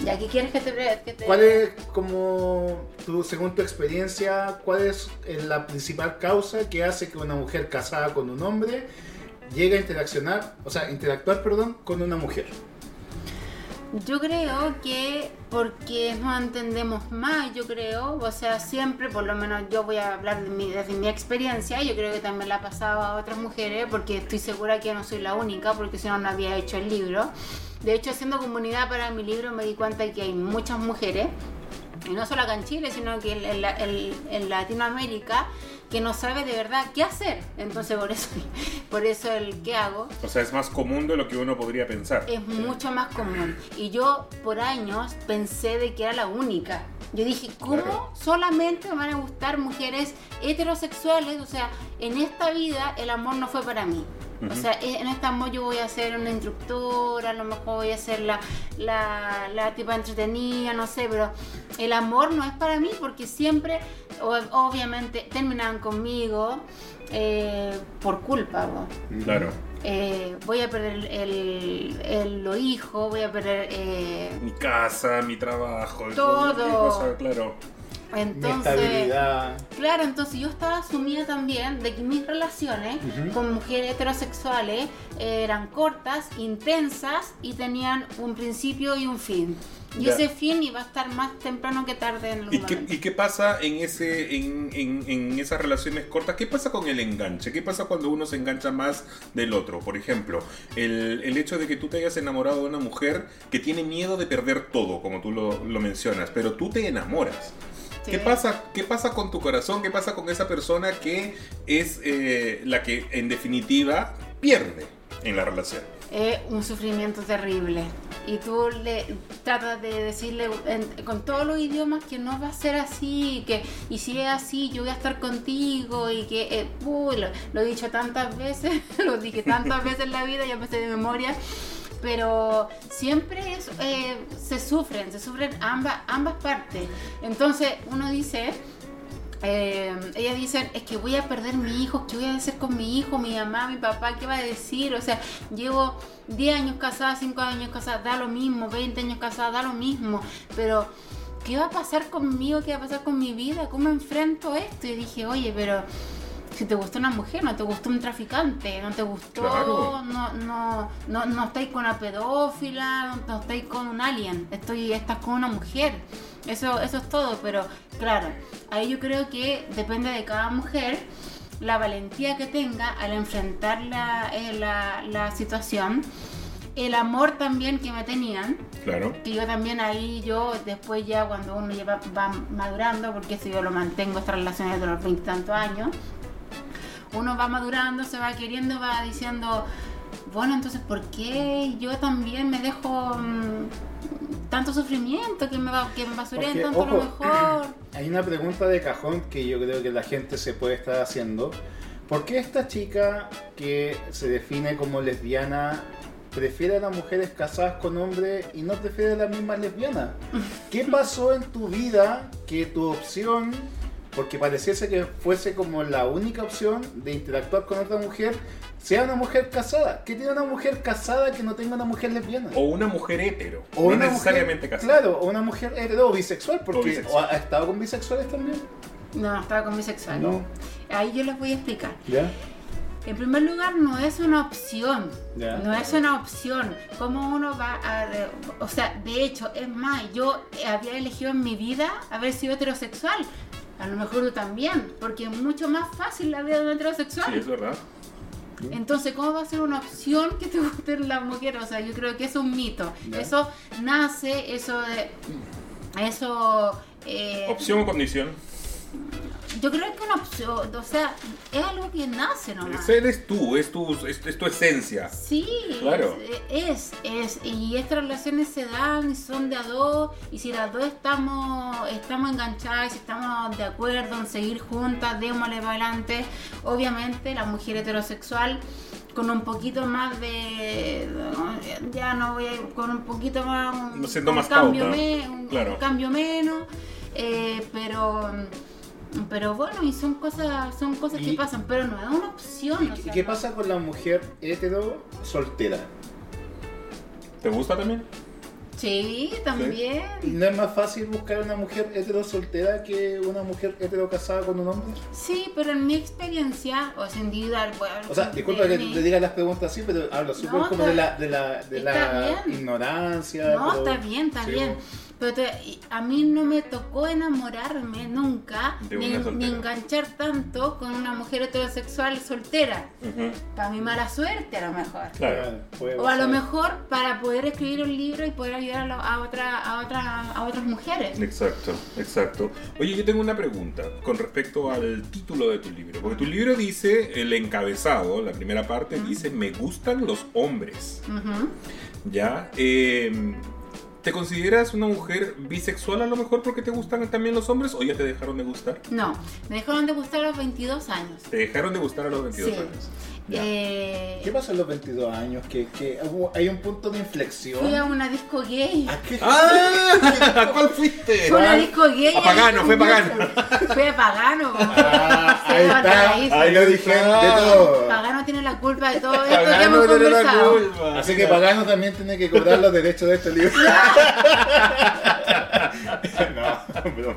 ¿Y aquí quieres que te... que te- ¿Cuál es, como, tu, según tu experiencia, cuál es eh, la principal causa que hace que una mujer casada con un hombre llegue a interaccionar, o sea, interactuar, perdón, con una mujer? Yo creo que porque no entendemos más, yo creo, o sea, siempre, por lo menos yo voy a hablar de mi, desde mi experiencia, yo creo que también la ha pasado a otras mujeres, porque estoy segura que no soy la única, porque si no, no había hecho el libro. De hecho, haciendo comunidad para mi libro me di cuenta que hay muchas mujeres, y no solo acá en Chile, sino que en, en la- en- en Latinoamérica, que no sabe de verdad qué hacer. Entonces, por eso, por eso el qué hago O sea, es más común de lo que uno podría pensar. es mucho más común. Y yo por años pensé de que era la única. Yo dije, ¿cómo Claro. solamente me van a gustar mujeres heterosexuales? O sea, en esta vida el amor no fue para mí. O sea, en este amor yo voy a ser una instructora, a lo mejor voy a ser la, la, la tipa entretenida, no sé, pero el amor no es para mí porque siempre, obviamente, terminaban conmigo eh, por culpa. Claro. Eh, voy a perder el, el- los hijos, voy a perder... eh, Mi casa, mi trabajo. Todo. mi cosa, claro. Mi entonces, estabilidad. claro, entonces yo estaba asumida también de que mis relaciones con mujeres heterosexuales eran cortas, intensas y tenían un principio y un fin. Y Ya. ese fin iba a estar más temprano que tarde en el ¿Y qué, y qué pasa en, ese, en, en- en esas relaciones cortas? ¿Qué pasa con el enganche? ¿Qué pasa cuando uno se engancha más del otro? Por ejemplo, el, el hecho de que tú te hayas enamorado de una mujer que tiene miedo de perder todo, como tú lo, lo mencionas, pero tú te enamoras. Sí. ¿Qué pasa, ¿Qué pasa con tu corazón? ¿Qué pasa con esa persona que es eh, la que en definitiva pierde en la relación? Es un sufrimiento terrible. Y tú le tratas de decirle en- con todos los idiomas que no va a ser así, que y si es así, yo voy a estar contigo y que, eh, uy, lo, lo he dicho tantas veces, lo dije tantas veces en la vida, ya me sé de memoria. Pero siempre eh, se sufren, se sufren ambas, ambas partes. Entonces uno dice, eh, ellas dicen, es que voy a perder mi hijo, ¿qué voy a hacer con mi hijo, mi mamá, mi papá? ¿Qué va a decir? O sea, llevo 10 años casada, 5 años casada, da lo mismo, 20 años casada, da lo mismo, pero ¿qué va a pasar conmigo? ¿Qué va a pasar con mi vida? ¿Cómo enfrento esto? Y dije, oye, pero si te gustó una mujer, no te gustó un traficante, no te gustó, Claro. no, no, no, no estáis con una pedófila, no, no estáis con un alien, estoy, estás con una mujer. Eso, eso es todo, pero claro, ahí yo creo que depende de cada mujer la valentía que tenga al enfrentar la, eh, la, la situación, el amor también que me tenían, Claro. que yo también ahí, yo después ya cuando uno lleva, va madurando, porque eso yo lo mantengo, estas relaciones de los veintitantos años, uno va madurando, se va queriendo, va diciendo, bueno, entonces, ¿por qué yo también me dejo mm, tanto sufrimiento, que me, va, que me basureen Porque, tanto a lo ojo, mejor? Hay una pregunta de cajón que yo creo que la gente se puede estar haciendo. ¿Por qué esta chica que se define como lesbiana prefiere a las mujeres casadas con hombres y no prefiere a las mismas lesbianas? ¿Qué pasó en tu vida que tu opción, porque pareciese que fuese como la única opción de interactuar con otra mujer, sea una mujer casada? ¿Qué tiene una mujer casada que no tenga una mujer lesbiana? O una mujer hetero. O no una necesariamente mujer, casada. Claro, o una mujer hetero o bisexual, porque O bisexual. ¿ha estado con bisexuales también? No, estaba con bisexual. No. Ahí yo les voy a explicar. ¿Ya? En primer lugar, no es una opción. Ya. No es una opción. ¿Cómo uno va a.? o sea, de hecho, es más, yo había elegido en mi vida haber sido heterosexual. A lo mejor tú también, porque es mucho más fácil la vida de un heterosexual. Sí, es verdad. Entonces, ¿cómo va a ser una opción que te gusten las mujeres? O sea, yo creo que es un mito. Ya. Eso nace, eso de. Eso. eh, Opción o condición. Yo creo que una opción, o sea, es algo que nace nomás. Ese eres tú, es tu, es, es tu esencia. Sí, Claro. es, es, y estas relaciones se dan y son de a dos, y si las dos estamos, estamos enganchadas, y si estamos de acuerdo en seguir juntas, démosle para adelante, obviamente la mujer heterosexual con un poquito más de, ya no voy a ir, con un poquito más, un, Siendo un más cambio, cauta, me- un claro. cambio menos, eh, pero... Pero bueno, y son cosas, son cosas que pasan, pero no es una opción. ¿Y o qué- sea, qué no- pasa con la mujer hetero soltera? ¿Te gusta también? Sí, también. ¿Y no es más fácil buscar una mujer hetero soltera que una mujer hetero casada con un hombre? Sí, pero en mi experiencia, o sea, individual, voy a hablar O sea, disculpa que te diga las preguntas así, pero hablo súper No, como de la, de la, de ignorancia. No, pero- está bien, está sí, bien. Pero te- a mí no me tocó enamorarme nunca, ni, enganchar tanto con una mujer heterosexual soltera. Para mi mala suerte, a lo mejor. Claro. O a lo mejor para poder escribir un libro y poder ayudar a, lo- a, otra, a, otra, a otras mujeres. Exacto, exacto. Oye, yo tengo una pregunta con respecto al título de tu libro. Porque tu libro dice, el encabezado, la primera parte, dice, me gustan los hombres. ¿Ya? Eh, ¿Te consideras una mujer bisexual a lo mejor porque te gustan también los hombres o ya te dejaron de gustar? No, me dejaron de gustar a los 22 años. Te dejaron de gustar a los 22 Sí. años. Eh, ¿Qué pasa en los 22 años? Que, que hay un punto de inflexión. fui a una disco gay. ¿A qué? ¡Ah! ¿A cuál fuiste? Fue una disco gay. A Pagano, fue Pagano. Fue a Pagano. Ah, ahí está. ahí lo dije de todo. Pagano tiene la culpa de todo esto que Pagano hemos tiene la culpa. Así que Pagano también tiene que cobrar los derechos de este libro. no, bro.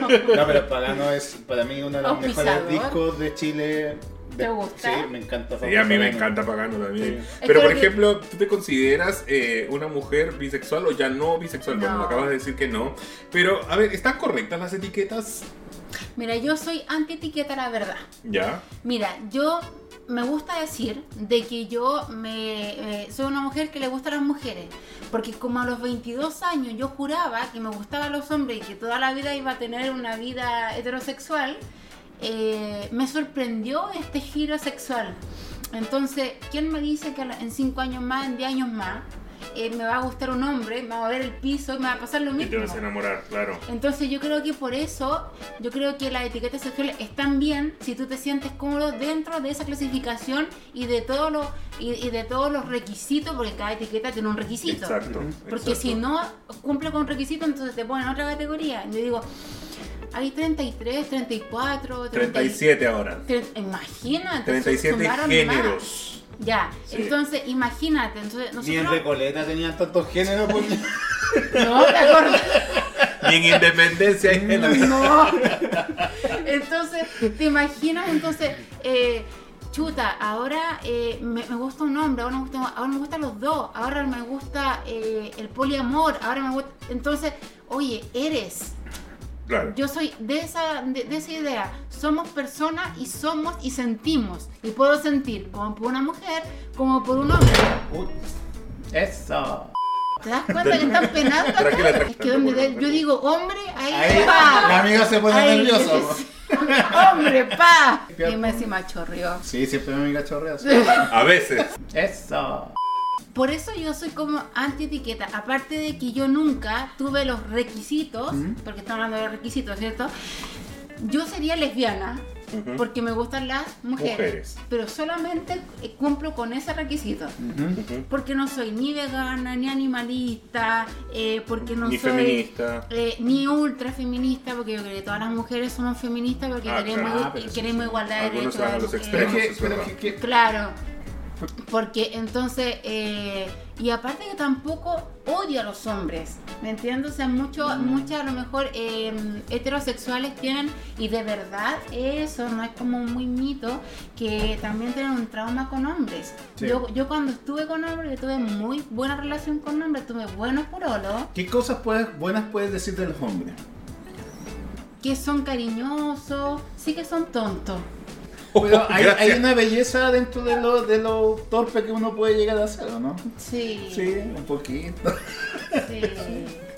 No, pero Pagano es para mí uno de los mejores discos de Chile. ¿Te gusta? Sí, me encanta. Sí, a mí me Pagano. encanta Pagano también. Sí. Pero, por ejemplo, ¿tú te consideras eh, una mujer bisexual o ya no bisexual? Bueno, No. me acabas de decir que no. Pero, a ver, ¿están correctas las etiquetas? Mira, yo soy anti-etiqueta, la verdad. ¿Ya? Mira, yo me gusta decir de que yo me, eh, soy una mujer que le gusta a las mujeres. Porque como a los 22 años yo juraba que me gustaban los hombres y que toda la vida iba a tener una vida heterosexual, eh, me sorprendió este giro sexual. Entonces, ¿quién me dice que en 5 años más, en 10 años más, eh, me va a gustar un hombre, me va a ver el piso y me va a pasar lo Y mismo. te vas a enamorar, claro. Entonces yo creo que por eso, yo creo que las etiquetas sexuales están bien si tú te sientes cómodo dentro de esa clasificación y de todos los y, y de todos los requisitos, porque cada etiqueta tiene un requisito. Exacto. Porque exacto. si no cumple con requisitos, entonces te ponen en otra categoría. Yo digo, hay 33, 34, 30 37 ahora. tre- Imagínate. 37 sumaron géneros. más. Ya, Sí. entonces imagínate. Entonces, Ni en nosotros. Recoleta tenían tantos géneros. pues. No, te acordás. Y en independencia hay géneros. No. Entonces, ¿te imaginas? Entonces, eh, chuta, ahora eh, me, me gusta un hombre, ahora me, gusta, ahora me gustan los dos, ahora me gusta eh, el poliamor, ahora me gusta... Entonces, oye, eres. Claro. Yo soy de esa, de, de esa idea. Somos personas y somos y sentimos. Y puedo sentir como por una mujer, como por un hombre. Uy, Eso. ¿Te das cuenta que están penando? acá? Tranquila, tranquila, Es que donde yo digo hombre, ahí, Ahí pa. la amiga se pone Ahí, hombre, pa. Y me encima chorrió. Sí, siempre mi amiga chorrea. sí. A veces. Eso. Por eso yo soy como anti-etiqueta. Aparte de que yo nunca tuve los requisitos, porque estamos hablando de los requisitos, ¿cierto? Yo sería lesbiana porque me gustan las mujeres, Mujeres. pero solamente eh, cumplo con ese requisito. Porque no soy ni vegana, ni animalista, eh, porque no Ni soy feminista. eh, ni ultra feminista, porque yo creo que todas las mujeres somos feministas porque Ah, queremos, claro, sí, queremos sí. igualdad de derechos. de Claro, porque entonces, eh, y aparte que tampoco odio a los hombres, ¿me entiendes? O sea, mucho, muchas a lo mejor eh, heterosexuales tienen, y de verdad eso no es como muy mito, que también tienen un trauma con hombres. Sí. Yo, yo cuando estuve con hombres, yo tuve muy buena relación con hombres, tuve buenos porolos, ¿Qué cosas puedes, buenas puedes decir de los hombres? que son cariñosos, sí que son tontos. Pero hay, una belleza dentro de lo, de lo torpe que uno puede llegar a hacer, ¿o ¿no? Sí, Sí, un poquito. sí.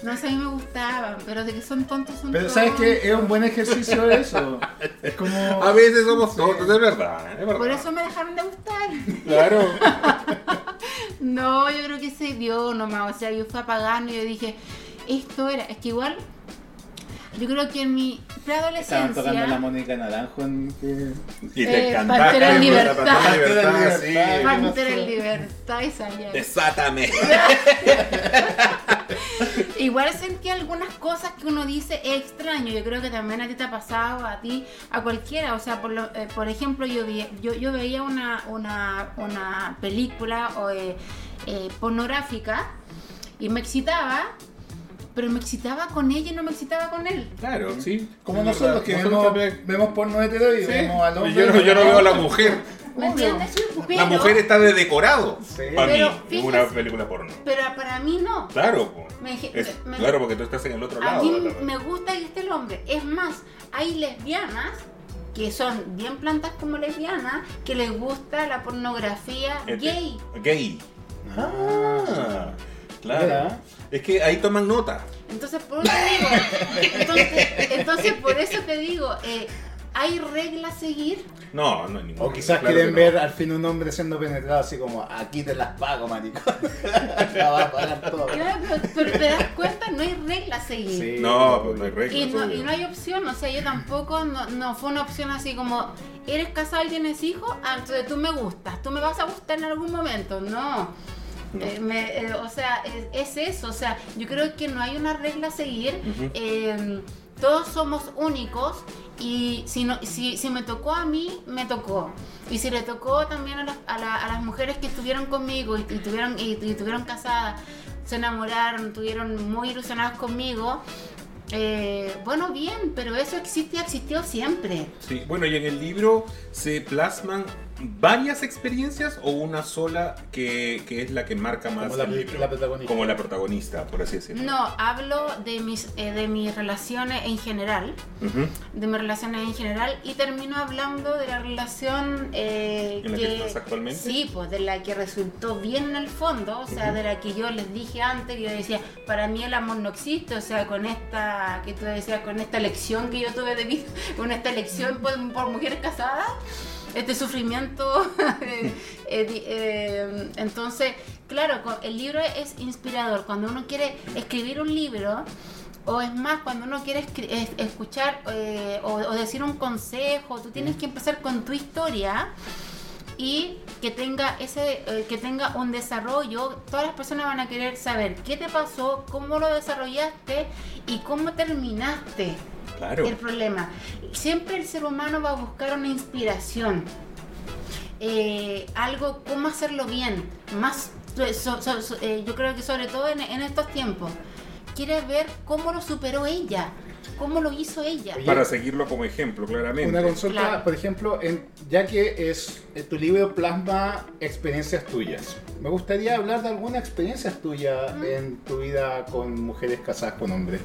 No sé, a mí me gustaban, pero de que son tontos son Pero tontos. sabes que es un buen ejercicio eso. Es como. A veces somos tontos, es verdad. Es verdad. Por eso me dejaron de gustar. Claro. No, yo creo que se dio nomás. O sea, yo fui apagando y yo dije, esto era. Es que igual, yo creo que en mi Estaban tocando la preadolescencia. Mónica Naranjo en que. Y te Eh, encantaba. Pantera en la libertad. Pantera en libertad, Pantera en sí. libertad. Pantera en libertad y salía. Desátame. Igual sentí algunas cosas que uno dice extraño. Yo creo que también a ti te ha pasado, a ti, a cualquiera. O sea, por, lo- eh, por ejemplo, yo, vi, yo, yo veía una, una, una película o, eh, eh, pornográfica y me excitaba, pero me excitaba con ella y no me excitaba con él. Claro, sí. Como nosotros verdad. que Nosotros vemos, también. vemos porno hetero y Sí. vemos al hombre. yo, no, yo no veo a la mujer. ¿Me entiendes? Pero- La mujer está de decorado. Sí. Para Pero mí, fíjese- una película porno. Pero para mí no. Claro. Me Es- me- claro, porque tú estás en el otro A lado. mí de la- me gusta que esté el hombre. Es más, hay lesbianas que son bien plantas como lesbianas que les gusta la pornografía Este- gay. Gay. Ah, claro. ¿Verdad? Es que ahí toman nota. Entonces, por eso te digo, entonces, entonces por eso te digo, eh, hay reglas a seguir. No, no hay ninguna. O quizás Claro quieren no. ver al fin un hombre siendo penetrado así como aquí te las pago, maricón. La va a pagar todo. Claro, pero, pero te das cuenta, no hay reglas a seguir. Sí. No, pues no hay reglas. Y no, y no hay opción, o sea, yo tampoco, no, no fue una opción así como, ¿eres casado y tienes hijos? Ah, entonces tú me gustas, tú me vas a gustar en algún momento, no. No. Eh, me- eh, o sea, es, es eso, o sea, yo creo que no hay una regla a seguir, eh, todos somos únicos y si, no, si, si me tocó a mí, me tocó. Y si le tocó también a, las- a la- a las mujeres que estuvieron conmigo y, y tuvieron, y, y estuvieron casadas, se enamoraron, estuvieron muy ilusionadas conmigo, eh, bueno, bien, pero eso existe, existió siempre. Sí, bueno, y en el libro se plasman varias experiencias o una sola que, que es la que marca más Como la- el libro? la protagonista. Como la protagonista, por así decirlo. No, hablo de mis, eh, de mis relaciones en general. Ujú. de mis relaciones en general y termino hablando de la relación eh, ¿En la que estás actualmente? sí pues de la que resultó bien en el fondo o sea Ujú. de la que yo les dije antes que yo decía para mí el amor no existe o sea con esta que tú decías con esta lección que yo tuve de vida con esta elección por, por mujeres casadas este sufrimiento. Eh, eh, entonces claro, el libro es inspirador. Cuando uno quiere escribir un libro, o es más, cuando uno quiere escuchar eh, o, o decir un consejo, tú tienes que empezar con tu historia y que tenga ese eh, que tenga un desarrollo. Todas las personas van a querer saber qué te pasó cómo lo desarrollaste y cómo terminaste Claro. el problema siempre el ser humano va a buscar una inspiración eh, algo cómo hacerlo bien más so- so- so- eh, yo creo que sobre todo en, en estos tiempos quiere ver cómo lo superó ella cómo lo hizo ella Oye, Para seguirlo como ejemplo, claramente. Una consulta, Claro. por ejemplo, en- ya que es eh, tu libro plasma experiencias tuyas. Me gustaría hablar de alguna experiencia tuya en tu vida con mujeres casadas con hombres.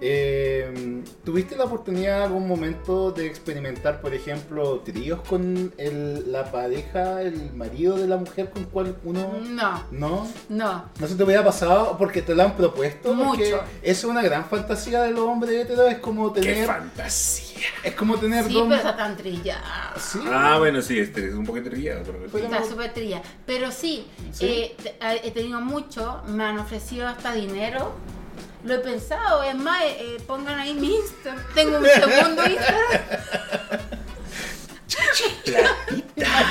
Eh, ¿Tuviste la oportunidad en algún momento de experimentar, por ejemplo, tríos con el- la pareja, el marido de la mujer con cual uno... no ¿No? no ¿No se te hubiera pasado porque te lo han propuesto? Mucho. Es una gran fantasía de los hombres heteros, es como ¡Qué tener... fantasía! Es como tener sí dos... pero está tan trillada Sí. Ah, bueno, sí, este es un poquito trillado. Pero... Pero- Está súper trilla. Pero sí, ¿Sí? eh, a- he tenido mucho, me han ofrecido hasta dinero. Lo he pensado, es más, eh, eh, pongan ahí mi Instagram. Tengo un segundo Instagram.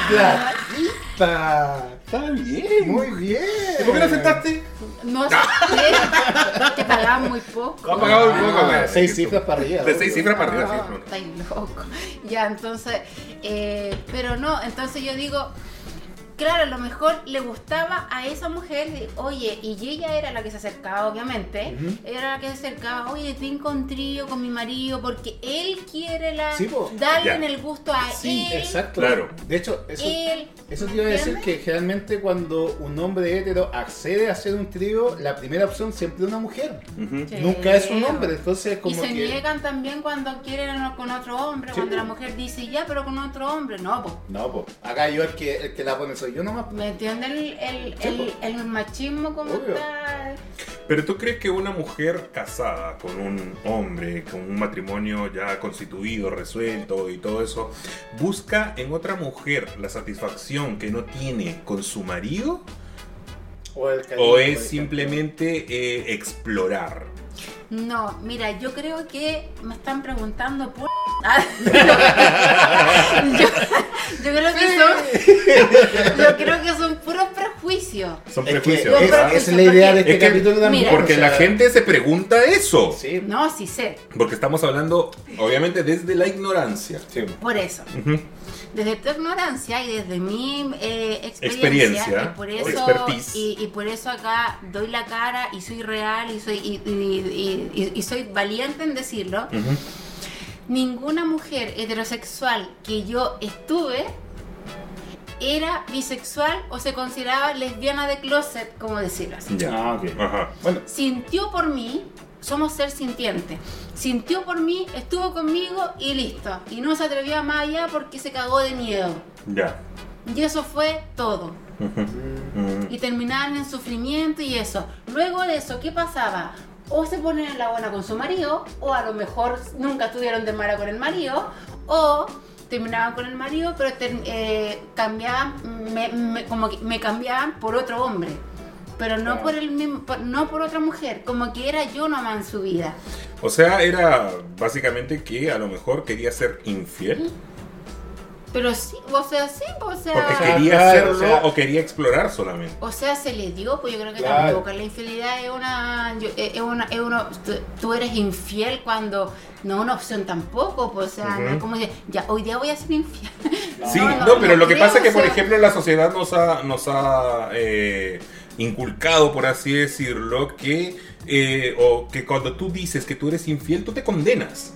Platita. Está bien. Muy bien. ¿Y por qué no aceptaste? No sé que pagaban muy poco. Ha pagado un poco, Ah, seis cifras para arriba. De seis cifras para arriba, sí. No, no. estáis loco. Ya, entonces, eh, pero no, entonces yo digo, claro, a lo mejor le gustaba a esa mujer, de, oye, y ella era la que se acercaba, obviamente, Ujú. era la que se acercaba, oye, tengo un trío con mi marido, porque él quiere la, Sí, darle Ya. en el gusto a Sí, él. exacto. Claro. De hecho, eso, Él, eso te iba a decir que generalmente cuando un hombre hetero accede a hacer un trío, la primera opción siempre es una mujer. Sí. Nunca es un hombre, entonces y como se que... niegan también cuando quieren con otro hombre, Sí, cuando la mujer dice ya, pero con otro hombre, no, pues. No, pues, acá yo el que, el que la pone soy yo nomás. ¿Me entienden el, el, Sí, el, machismo como Obvio. está? Pero tú crees que una mujer casada con un hombre, con un matrimonio ya constituido, resuelto y todo eso, busca en otra mujer la satisfacción que no tiene con su marido? O, el cariño, ¿O por es simplemente eh, explorar? No, mira, yo creo que me están preguntando por... Yo, yo creo que son, yo creo que son puros prejuicios. Son Es que prejuicios. es- es la idea de este Es que- capítulo también. mira, Porque o sea, la gente se pregunta eso. Sí, No, sí sé, Porque estamos hablando, obviamente, desde la ignorancia. sí. por eso. Ujú. Desde tu ignorancia y desde mi eh, experiencia, Experiencia, y por eso y, y por eso acá doy la cara y soy real y soy y, y- y- y soy valiente en decirlo. Ninguna mujer heterosexual que yo estuve era bisexual o se consideraba lesbiana de closet, como decirlo así. Ya. Ah, ok. Ajá. Bueno, Sintió por mí, somos ser sintiente. Sintió por mí, estuvo conmigo y listo. Y no se atrevió a más allá porque se cagó de miedo. Ya. Y eso fue todo. Y terminaron en sufrimiento y eso. Luego de eso, ¿qué pasaba? O se ponían en la buena con su marido, o a lo mejor nunca estuvieron de mala con el marido, o terminaban con el marido, pero eh, cambiaban, me, me- como que me cambiaban por otro hombre. Pero no Claro. por el mismo, por- no por otra mujer, como que era yo nomás en su vida. O sea, era básicamente que a lo mejor quería ser infiel. Pero sí, o sea, sí, o sea, Porque quería claro, hacerlo o sea- o quería explorar solamente. O sea, se le dio, pues yo creo que Claro. tampoco. La infidelidad es una, yo- es una, es una tú, tú eres infiel cuando no es una opción tampoco, pues, o sea, no es como decir, ya, hoy día voy a ser infiel. Sí, No, no, no, pero no lo que pasa es que, por sea- ejemplo, la sociedad nos ha, nos ha eh, inculcado, por así decirlo, que, eh, o que cuando tú dices que tú eres infiel, tú te condenas.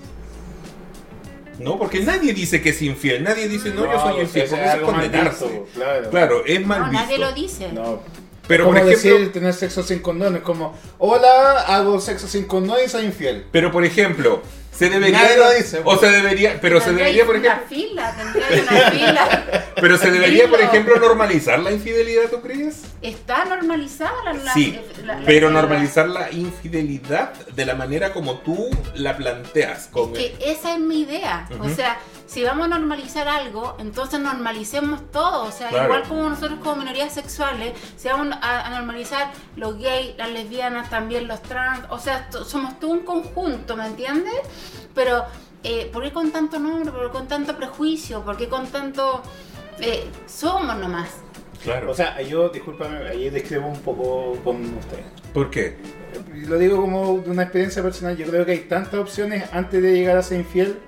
¿No? Porque nadie dice que es infiel, nadie dice, no, yo soy infiel, porque es condenarse. visto, claro. Claro, es mal No, visto. nadie lo dice. No. Pero, como por ejemplo, decir tener sexo sin condón, es como, hola, hago sexo sin condón y soy infiel. pero por ejemplo, se debería... Nadie lo dice, o pues. se debería, pero se debería, por una ejemplo, fila, tendréis una fila. pero se debería, por ejemplo, normalizar la infidelidad, ¿tú crees? Está normalizada la, la- Sí, la- la- pero la- normalizar la infidelidad de la manera como tú la planteas. Con Que esa es mi idea. O sea, si vamos a normalizar algo, entonces normalicemos todo. O sea, Claro. igual como nosotros como minorías sexuales, si vamos a, a normalizar los gays, las lesbianas, también los trans, o sea, somos todo un conjunto, ¿me entiendes? Pero, eh, ¿por qué con tanto nombre? ¿Por qué con tanto prejuicio? ¿Por qué con tanto... eh, somos nomás. Claro. O sea, yo, discúlpame, ahí discrepo un poco con usted. ¿Por qué? Lo digo como de una experiencia personal. Yo creo que hay tantas opciones antes de llegar a ser infiel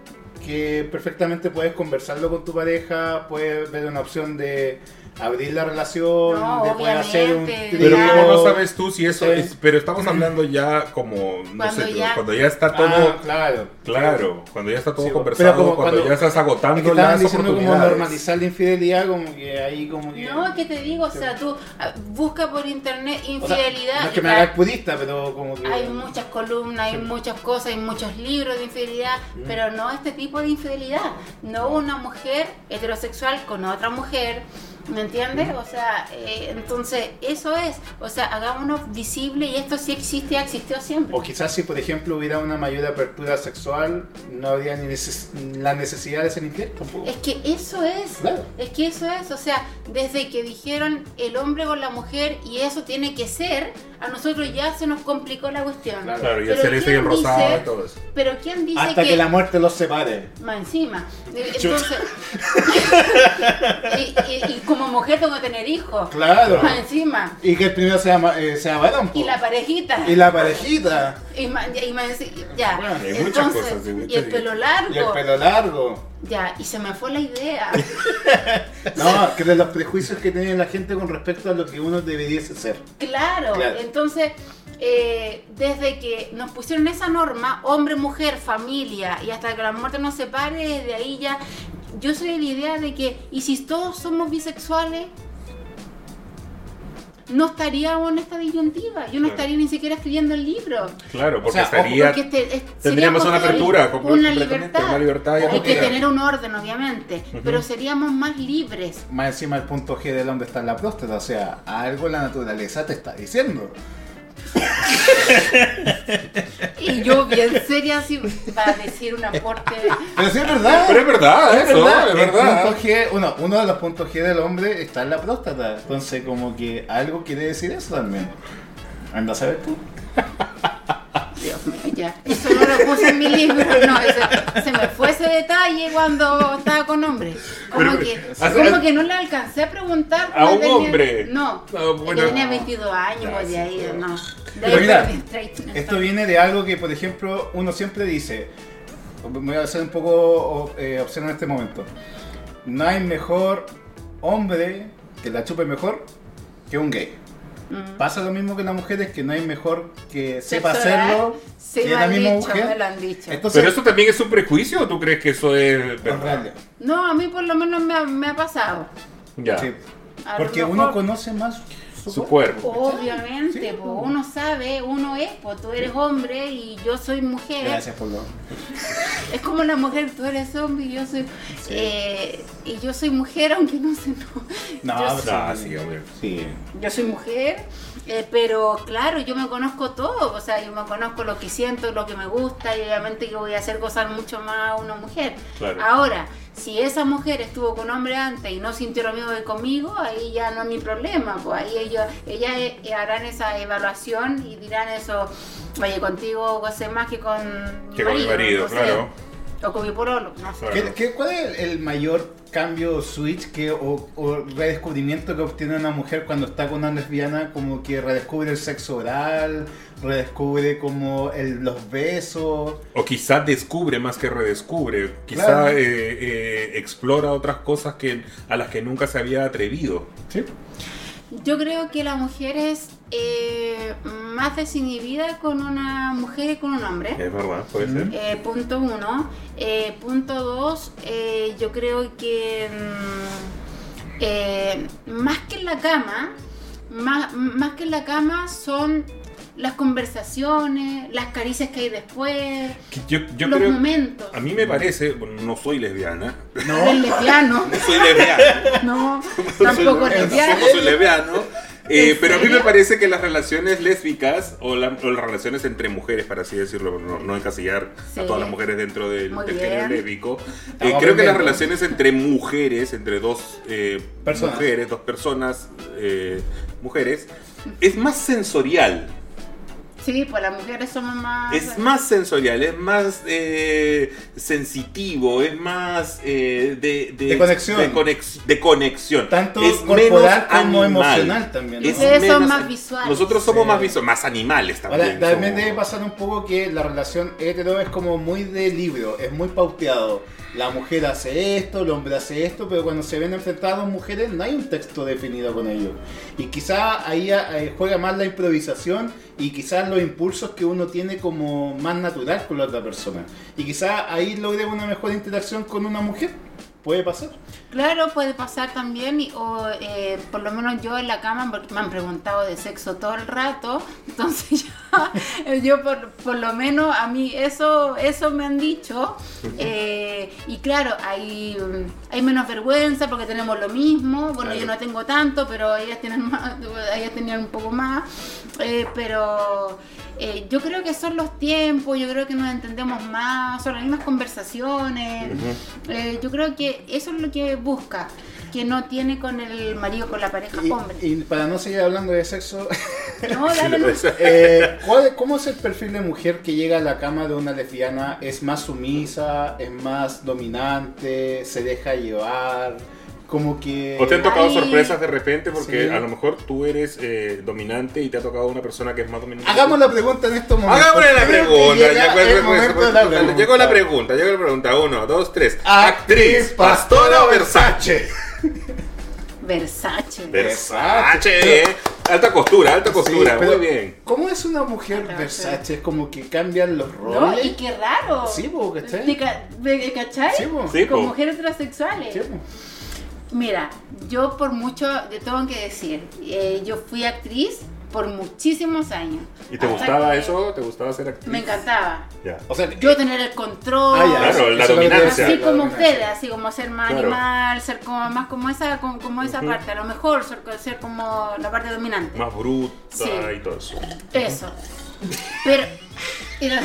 que perfectamente puedes conversarlo con tu pareja, puedes ver una opción de abrir la relación, No, de poder hacer un. Pero Ya. ¿cómo no sabes tú si eso Sí. es? Pero estamos hablando ya como, no Cuando sé, ya- cuando ya está todo... Ah, claro. Claro, cuando ya está todo Sí, conversado, pero como cuando, cuando- ya estás Es agotando que las diciendo como normalizar la infidelidad, como que ahí como que... No, ¿qué te digo? O sea, tú ah, busca por internet O sea, infidelidad. no es que me ta- haga purista, pero como que... Hay muchas columnas, hay muchas cosas, hay muchos libros de infidelidad, pero no este tipo de infidelidad. No una mujer heterosexual con otra mujer, ¿me entiendes? O sea, eh, entonces eso es, o sea, hagámonos visible y esto sí existe, ha existido siempre. O quizás si, por ejemplo, hubiera una mayor apertura sexual, no habría ni neces- la necesidad de ser infiel tampoco. Es que eso es, Claro. es que eso es, o sea, desde que dijeron el hombre con la mujer y eso tiene que ser, a nosotros ya se nos complicó la cuestión. Claro. Claro, y el Pero celeste y el ¿quién rosado dice- y todo eso. Pero ¿quién dice Hasta que... la muerte los separe. Más encima. Eh, Entonces. y, y- y como mujer tengo que tener hijos. Claro. Más encima. Y que el primero sea, ma- eh, sea varón. Y la parejita. Y la parejita. Y y más enci- ya. Bueno, hay muchas Entonces, cosas, sí, y el pelo largo. Y el pelo largo. Ya, y se me fue la idea. No, que de los prejuicios que tiene la gente con respecto a lo que uno debería ser. Claro, Claro. entonces, eh, desde que nos pusieron esa norma, hombre, mujer, familia, y hasta que la muerte nos separe, desde ahí ya, yo soy de la idea de que, ¿y si todos somos bisexuales? No estaríamos en esta disyuntiva, yo no Claro. estaría ni siquiera escribiendo el libro. Claro, porque O sea, ojo, estaría... Porque este- es- tendríamos una apertura, una libertad. una libertad y Hay que tener un orden, obviamente, pero seríamos más libres. Más encima el punto G de donde está la próstata. O sea, algo la naturaleza te está diciendo. Y yo bien seria así para decir un aporte. Pero sí es verdad. Pero es verdad, Es eso, verdad. es verdad. punto G, uno, uno de los puntos G del hombre está en la próstata. Entonces, como que algo quiere decir eso también. Anda a saber tú. Ya. Eso no lo puse en mi libro, no, ese- se me fue ese detalle cuando estaba con hombres. Como, Pero, que, como que no le alcancé a preguntar. ¿A un tenía- hombre? No, No, bueno. tenía 22 años, pues de ahí, no. De ahí mira. Esto viene de algo que, por ejemplo, uno siempre dice. Me voy a hacer un poco eh, obsceno en este momento. No hay mejor hombre que la chupe mejor que un gay. Mm. Pasa lo mismo que las mujeres, que no hay mejor que sepa hacerlo Sí, que me la han misma dicho, mujer. me lo han dicho. Entonces, ¿Pero eso también es un prejuicio o tú crees que eso es verdad? No, a mí por lo menos me ha, me ha pasado. Ya. Sí. Porque mejor- uno conoce más su, Su cuerpo. Obviamente, Sí, po, po. uno sabe, uno es, pues tú eres hombre y yo soy mujer. Gracias por lo. Es como la mujer, tú eres hombre y yo soy. eh, y yo soy mujer, aunque no sé, no. No, yo, pero Ah, sí, obvio. Sí. yo soy mujer, eh, pero claro, yo me conozco todo. O sea, yo me conozco lo que siento, lo que me gusta, y obviamente que voy a hacer gozar mucho más a una mujer. Claro. Ahora, si esa mujer estuvo con hombre antes y no sintió lo mismo que conmigo, ahí ya no es mi problema. Pues ahí ellos, ellas eh, harán esa evaluación y dirán eso, oye, contigo gocé más que con mi Que con mi marido, no sé. claro. O con mi pololo, no sé. Claro. ¿Qué- qué- cuál es el mayor cambio o switch que, o, o redescubrimiento que obtiene una mujer cuando está con una lesbiana? Como que redescubre el sexo oral, redescubre como el- los besos. O quizás descubre más que redescubre. Quizás Claro. eh, eh, explora otras cosas que, a las que nunca se había atrevido. Sí. Yo creo que la mujer es eh, más desinhibida con una mujer y con un hombre. Es verdad, puede ser. Eh, punto uno. Eh, punto dos, eh, yo creo que mm, eh, más que en la cama, más, más que en la cama son las conversaciones, las caricias que hay después, Que Yo, yo los creo. momentos. A mí me parece, bueno, no soy lesbiana. No. El lesbiano, No soy lesbiana. no, tampoco soy, lesbiano. No soy lesbiano. Eh, ¿En pero a mí me parece que las relaciones lésbicas o, la- o las relaciones entre mujeres, para así decirlo, no, no encasillar Sí. a todas las mujeres dentro del, género lésbico, eh, creo que las relaciones entre mujeres, entre dos eh, Personas. mujeres, dos personas, eh, mujeres, es más sensorial. Sí, pues las mujeres somos más. Es más sensorial, es más eh, sensitivo, es más eh, de, De conexión. De, conex- de conexión. Tanto es corporal menos como animal. emocional también. ¿no? Ustedes son menos- más visuales. Nosotros somos Sí. más visuales, más animales también. Ahora, también somos. debe pasar un poco que la relación hetero es como muy de libro, es muy pauteado. La mujer hace esto, el hombre hace esto, pero cuando se ven enfrentados mujeres no hay un texto definido con ellos. Y quizás ahí eh, juega más la improvisación y quizás los impulsos que uno tiene como más natural con la otra persona. Y quizás ahí logre una mejor interacción con una mujer. Puede pasar. Claro, puede pasar también, y- o eh, por lo menos yo en la cama, porque me han preguntado de sexo todo el rato, entonces ya, eh, yo por, por lo menos a mí eso eso me han dicho, eh, y claro, hay, hay menos vergüenza porque tenemos lo mismo, bueno, Claro. yo no tengo tanto, pero ellas tienen más, ellas tenían un poco más, eh, pero... eh, yo creo que son los tiempos, yo creo que nos entendemos más, son las mismas conversaciones. Eh, yo creo que eso es lo que busca, que no tiene con el marido, con la pareja Y, hombre. y para no seguir hablando de sexo, No, dale, no. Eh, ¿cuál- ¿Cómo es el perfil de mujer que llega a la cama de una lesbiana? ¿Es más sumisa? ¿Es más dominante? ¿Se deja llevar? Como que... ¿O te han tocado Ay. sorpresas de repente? Porque Sí. a lo mejor tú eres eh, dominante y te ha tocado una persona que es más dominante. Hagamos la pregunta en estos momentos. Hagámosle la pregunta. llega ya, el momento pues, de la pregunta. Llegó la pregunta, llegó la pregunta. Uno, dos, tres. Actriz, pastora o Versace. Versace. Versace. Alta costura, alta costura. Sí, pero Muy bien. ¿Cómo es una mujer Versace? Es como que cambian los No, roles. y qué raro. Sí, ¿cachai? ¿Te ca- ve- ¿Cachai? Sí, po. Sí, Con mujeres heterosexuales. Sí. Mira, yo por mucho, yo tengo que decir, eh, yo fui actriz por muchísimos años. ¿Y te Hasta gustaba eso? ¿Te gustaba ser actriz? Me encantaba. Ya. O sea, Yo tener el control. Ah, Claro, eso- la dominancia. Así como dominancia. ustedes, así como ser más Claro. animal, ser como más como esa, como, como esa parte, a lo mejor ser, ser como la parte dominante. Más bruta Sí. y todo eso. Eso. Pero. Era,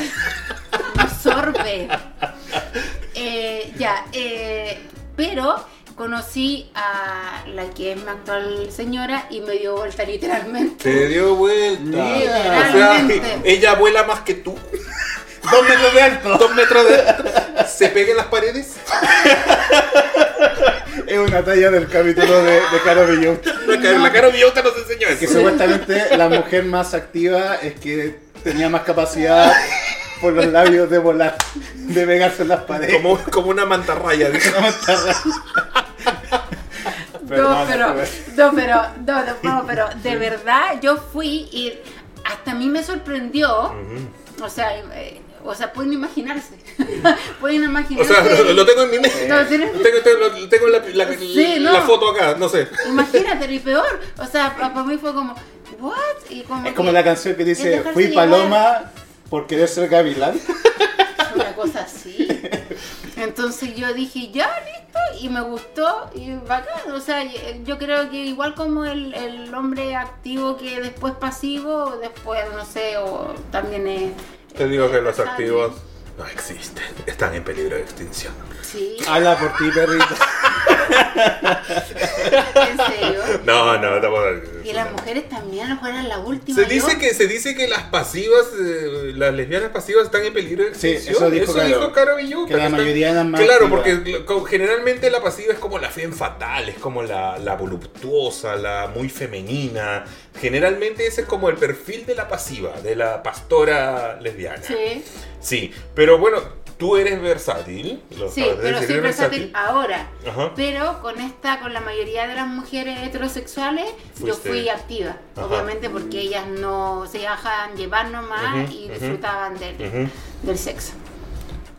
no sorbe. Eh, ya, eh, pero conocí a la que es mi actual señora y me dio vuelta literalmente. Te dio vuelta. O sea, ella vuela más que tú. Dos metros de alto. Dos metros de. Se pega en las paredes. Es una talla del capítulo de, de Caro Villón. La, cara Villota nos enseñó Que eso. supuestamente la mujer más activa es que tenía más capacidad por los labios de volar, de pegarse en las paredes. Como, como una mantarraya. dice. No, Perdón, pero, pero- no, pero, no, no, no, pero de verdad yo fui y hasta a mí me sorprendió. O sea, eh, o sea, pueden imaginarse. pueden O imaginarse. sea, lo, tengo en mi mente. No, Tengo, tengo, lo- tengo la, la- Sí, la no. foto acá, no sé. Imagínate, y peor. O sea, pa- para mí fue como, ¿what? Y como Es como que la canción que dice, fui llevar. paloma por querer ser gavilán. Una cosa así. Entonces yo dije, ya, listo, y me gustó, y bacán. O sea, yo creo que igual como el, el hombre activo que después pasivo, después, no sé, o también es... Te digo que los activos no existen. Están en peligro de extinción. Sí, Habla por ti, perrito. en serio. No, no, tampoco. Y las mujeres también, a lo mejor eran la última. Se dice que se dice que las pasivas, eh, las lesbianas pasivas están en peligro de Sí, extinción. eso dijo Caro. Caro Villuca, Que la están- mayoría eran más Claro, activas. porque generalmente la pasiva es como la femme fatal, es como la, la voluptuosa, la muy femenina. Generalmente ese es como el perfil de la pasiva, de la pastora lesbiana. Sí, Sí, pero bueno, tú eres versátil. lo sí, pero decir, soy versátil ahora. Ajá. Pero con esta, con la mayoría de las mujeres heterosexuales, yo fui activa. Ajá. Obviamente porque ellas no se dejaban llevar nomás Ujú, y disfrutaban del, del sexo.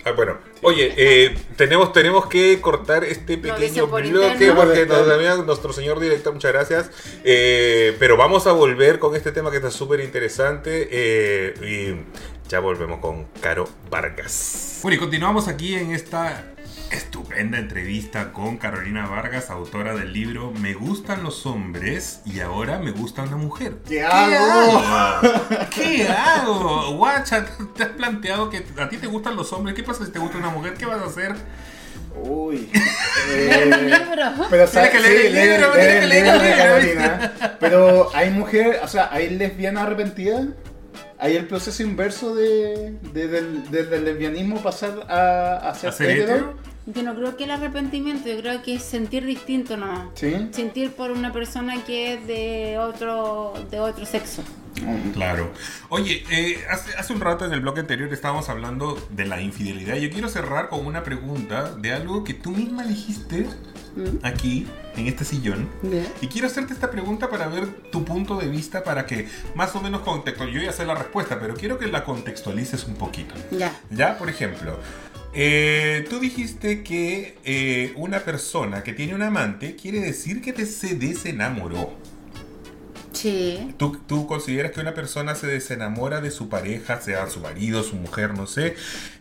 Ah, bueno, Oye, eh, tenemos, tenemos que cortar este pequeño bloque interno. porque nos había nuestro señor director, muchas gracias. Eh, pero vamos a volver con este tema que está súper interesante eh, y ya volvemos con Caro Vargas. Bueno, y continuamos aquí en esta estupenda entrevista con Carolina Vargas, autora del libro Me gustan los hombres y ahora me gusta una mujer. ¿Qué hago? ¿Qué hago? Guacha, ¿te has planteado que a ti te gustan los hombres? ¿Qué pasa si te gusta una mujer? ¿Qué vas a hacer? Uy. El Eh, libro. pero Tiene que leer el libro, que el leer libro el de libro, Carolina. Pero hay mujer, o sea, hay lesbiana arrepentida. Hay el proceso inverso de, de- del, del- del lesbianismo pasar a, ¿A ser hetero. Yo no creo que el arrepentimiento, yo creo que es sentir distinto nomás. Sí. Sentir por una persona que es de otro, de otro sexo. Claro. Oye, eh, hace, hace un rato en el bloque anterior estábamos hablando de la infidelidad. Yo quiero cerrar con una pregunta de algo que tú misma dijiste ¿Mm? aquí, en este sillón. Y quiero hacerte esta pregunta para ver tu punto de vista, para que más o menos contextualices. Yo ya sé la respuesta, pero quiero que la contextualices un poquito. Ya. Ya, por ejemplo, eh, tú dijiste que eh, una persona que tiene un amante quiere decir que te se desenamoró. Sí. ¿Tú, ¿Tú consideras que una persona se desenamora de su pareja, sea su marido, su mujer, no sé,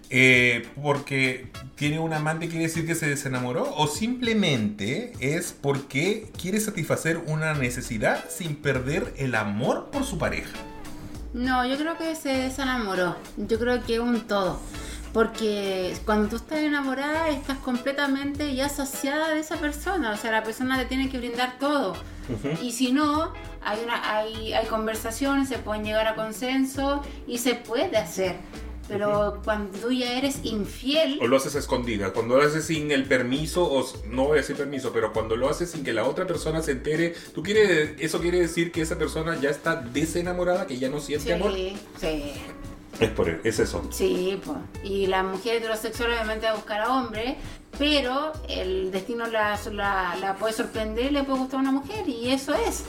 eh, porque tiene un amante quiere decir que se desenamoró? ¿O simplemente es porque quiere satisfacer una necesidad sin perder el amor por su pareja? No, yo creo que se desenamoró. Yo creo que un todo. Porque cuando tú estás enamorada, estás completamente ya saciada de esa persona. O sea, la persona te tiene que brindar todo. Y si no, hay, una, hay, hay conversaciones, se pueden llegar a consenso y se puede hacer. Pero cuando tú ya eres infiel, ¿O lo haces a escondidas? Cuando lo haces sin el permiso, o no voy a decir permiso, pero cuando lo haces sin que la otra persona se entere, ¿tú quieres, ¿eso quiere decir que esa persona ya está desenamorada, que ya no siente amor? sí, sí, Es, por, es eso. Sí, pues. Y la mujer heterosexual obviamente va a buscar a hombre, pero el destino la, la, la puede sorprender le puede gustar a una mujer, y eso es.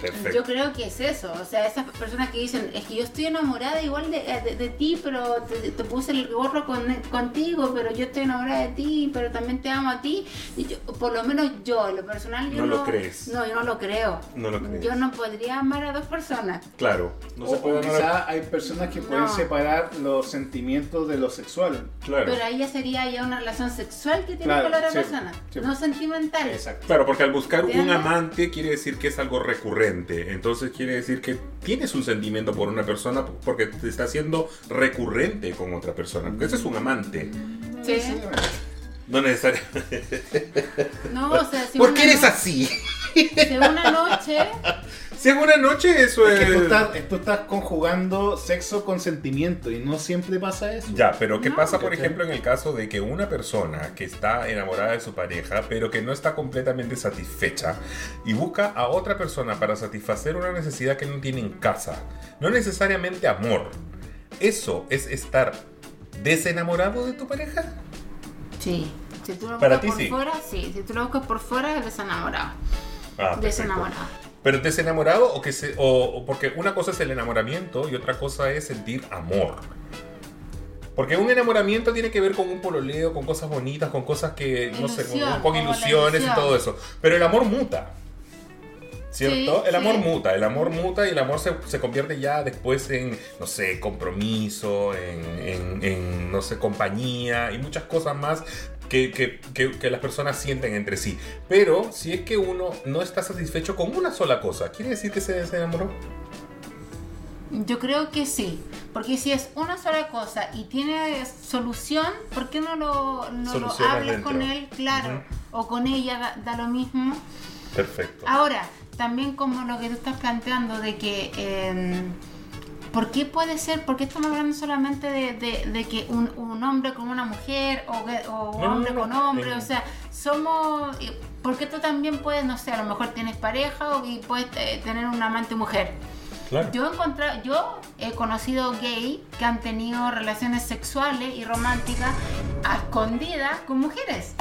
Perfecto. Yo creo que es eso. O sea, esas personas que dicen, es que yo estoy enamorada igual de, de- de ti, pero te, te puse el gorro con, contigo, pero yo estoy enamorada de ti, pero también te amo a ti. Y yo- por lo menos yo, en lo personal, yo No no, lo crees. No, yo no lo creo. No lo crees. Yo no podría amar a dos personas. Claro. No o, se puede o amar. quizá hay personas que pueden separar los sentimientos de lo sexual. Claro. Pero ahí ya sería ya una relación sexual que tiene Claro, con la otra sí, persona, sí. no sentimental. Exacto. Claro, porque al buscar un amante quiere decir que es algo recurrente. Entonces quiere decir que tienes un sentimiento por una persona porque te está haciendo recurrente con otra persona. Porque ese es un amante. Sí. No necesariamente. No, o sea, si ¿Por qué eres así? Si una noche, Si en una noche eso Es es. que tú estás, tú estás conjugando sexo con sentimiento y no siempre pasa eso. Ya, pero ¿qué No. pasa, por ejemplo, en el caso de que una persona que está enamorada de su pareja, pero que no está completamente satisfecha y busca a otra persona para satisfacer una necesidad que no tiene en casa? No necesariamente amor. ¿Eso es estar desenamorado de tu pareja? sí. Si tú lo Para buscas ti por sí. fuera, sí. Si tú lo buscas por fuera, es desenamorado. Ah. Desenamorado. Pero desenamorado o que se. O, o porque una cosa es el enamoramiento y otra cosa es sentir amor. Porque un enamoramiento tiene que ver con un pololeo, con cosas bonitas, con cosas que, no sé, con, con ilusiones y todo eso. Pero el amor muta. ¿Cierto? Sí, el amor sí. muta, el amor muta y el amor se, se convierte ya después en, no sé, compromiso, en, en- en, no sé, compañía y muchas cosas más que, que- que- que las personas sienten entre sí. Pero si es que uno no está satisfecho con una sola cosa, ¿quiere decir que se desenamoró? Yo creo que sí. Porque si es una sola cosa y tiene solución, ¿por qué no lo, no lo hablas con él? Claro. O con ella, da, da lo mismo. Perfecto. Ahora, también como lo que tú estás planteando de que... eh, ¿Por qué puede ser? ¿Por qué estamos hablando solamente de, de- de que un, un hombre con una mujer o, o No, no, hombre no, con no. hombre? Eh. O sea, somos... ¿Por qué tú también puedes, no sé, a lo mejor tienes pareja o y puedes eh, tener un amante mujer? Claro. Yo he encontrado, yo he conocido gay que han tenido relaciones sexuales y románticas a escondidas con mujeres.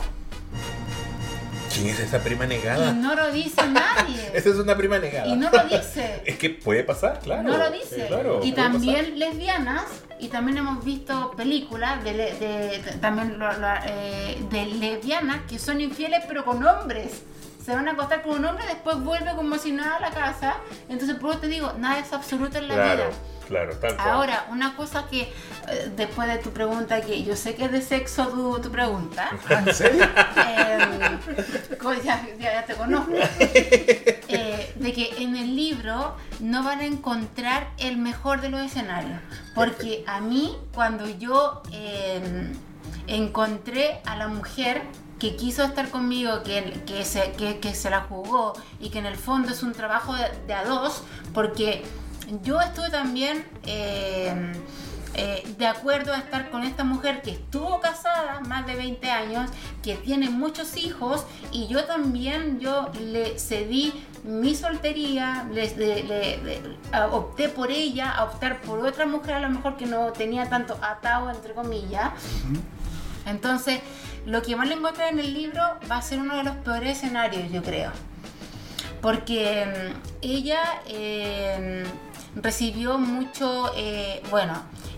¿Quién es esa prima Y negada? no lo dice nadie. Esa es una prima negada. Y no lo dice. Es que puede pasar, claro. No lo dice. Claro, y también lesbianas, y también hemos visto películas de, de- de- también lo- lo- eh, de lesbianas que son infieles pero con hombres. Se van a acostar con un hombre y después vuelve como si nada a la casa. Entonces, por eso te digo, nada es absoluto en la Claro, vida. claro, tal cual. Ahora, una cosa que, eh, después de tu pregunta, que yo sé que es de sexo tu, tu pregunta, ¿En serio? eh, ya, ya- ya te conozco, eh, de que en el libro no van a encontrar el mejor de los escenarios. Porque a mí, cuando yo eh, encontré a la mujer que quiso estar conmigo, que, que, se, que, que se la jugó y que en el fondo es un trabajo de, de a dos, porque yo estuve también... eh, eh, de acuerdo a estar con esta mujer que estuvo casada más de 20 años, que tiene muchos hijos y yo también yo le cedí mi soltería, le- le- le- a- opté por ella, a optar por otra mujer a lo mejor que no tenía tanto atado entre comillas. Entonces, lo que van a encontrar en el libro va a ser uno de los peores escenarios, yo creo. Porque mm, ella eh, recibió mucho, eh, bueno,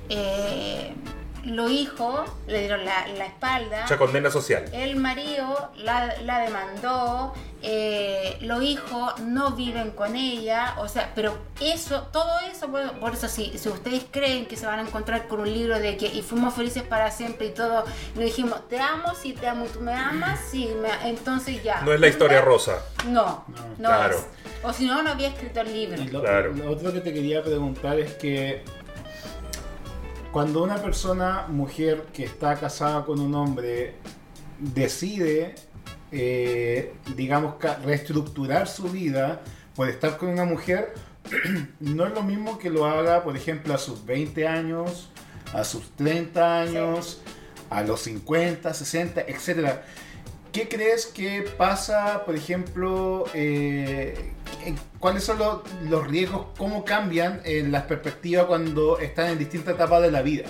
eh, los hijos le dieron la, la espalda. Mucha condena social. El marido la, la demandó, eh, los hijos no viven con ella, o sea, pero eso, todo eso, por, por eso si, si ustedes creen que se van a encontrar con un libro de que y fuimos felices para siempre y todo, le dijimos, te amo, si te amo, tú me amas, sí, me- entonces ya. No es la historia rosa. No, no Claro. es. O si no, no había escrito el libro. Lo, Claro. lo otro que te quería preguntar es que cuando una persona, mujer que está casada con un hombre, decide, eh, digamos, reestructurar su vida por estar con una mujer, no es lo mismo que lo haga, por ejemplo, a sus 20 años, a sus 30 años, a los 50, 60, etcétera. ¿Qué crees que pasa, por ejemplo, eh, cuáles son los, los riesgos, cómo cambian en las perspectivas cuando están en distintas etapas de la vida?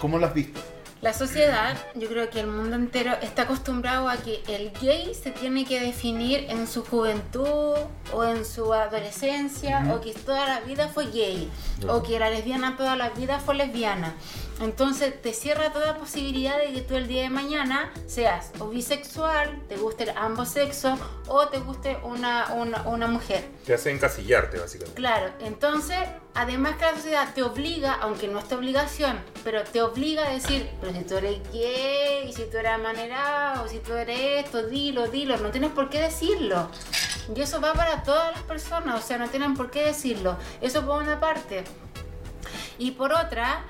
¿Cómo lo has visto? La sociedad, yo creo que el mundo entero está acostumbrado a que el gay se tiene que definir en su juventud o en su adolescencia o que toda la vida fue gay o que la lesbiana toda la vida fue lesbiana. Entonces te cierra toda posibilidad de que tú el día de mañana seas o bisexual, te guste ambos sexos o te guste una, una, una mujer. Te hace encasillarte, básicamente. Claro, entonces, además que la sociedad te obliga, aunque no es tu obligación, pero te obliga a decir, pero si tú eres gay, y si tú eres amanerado, si tú eres esto, dilo, dilo, no tienes por qué decirlo. Y eso va para todas las personas, o sea, no tienen por qué decirlo. Eso por una parte. Y por otra,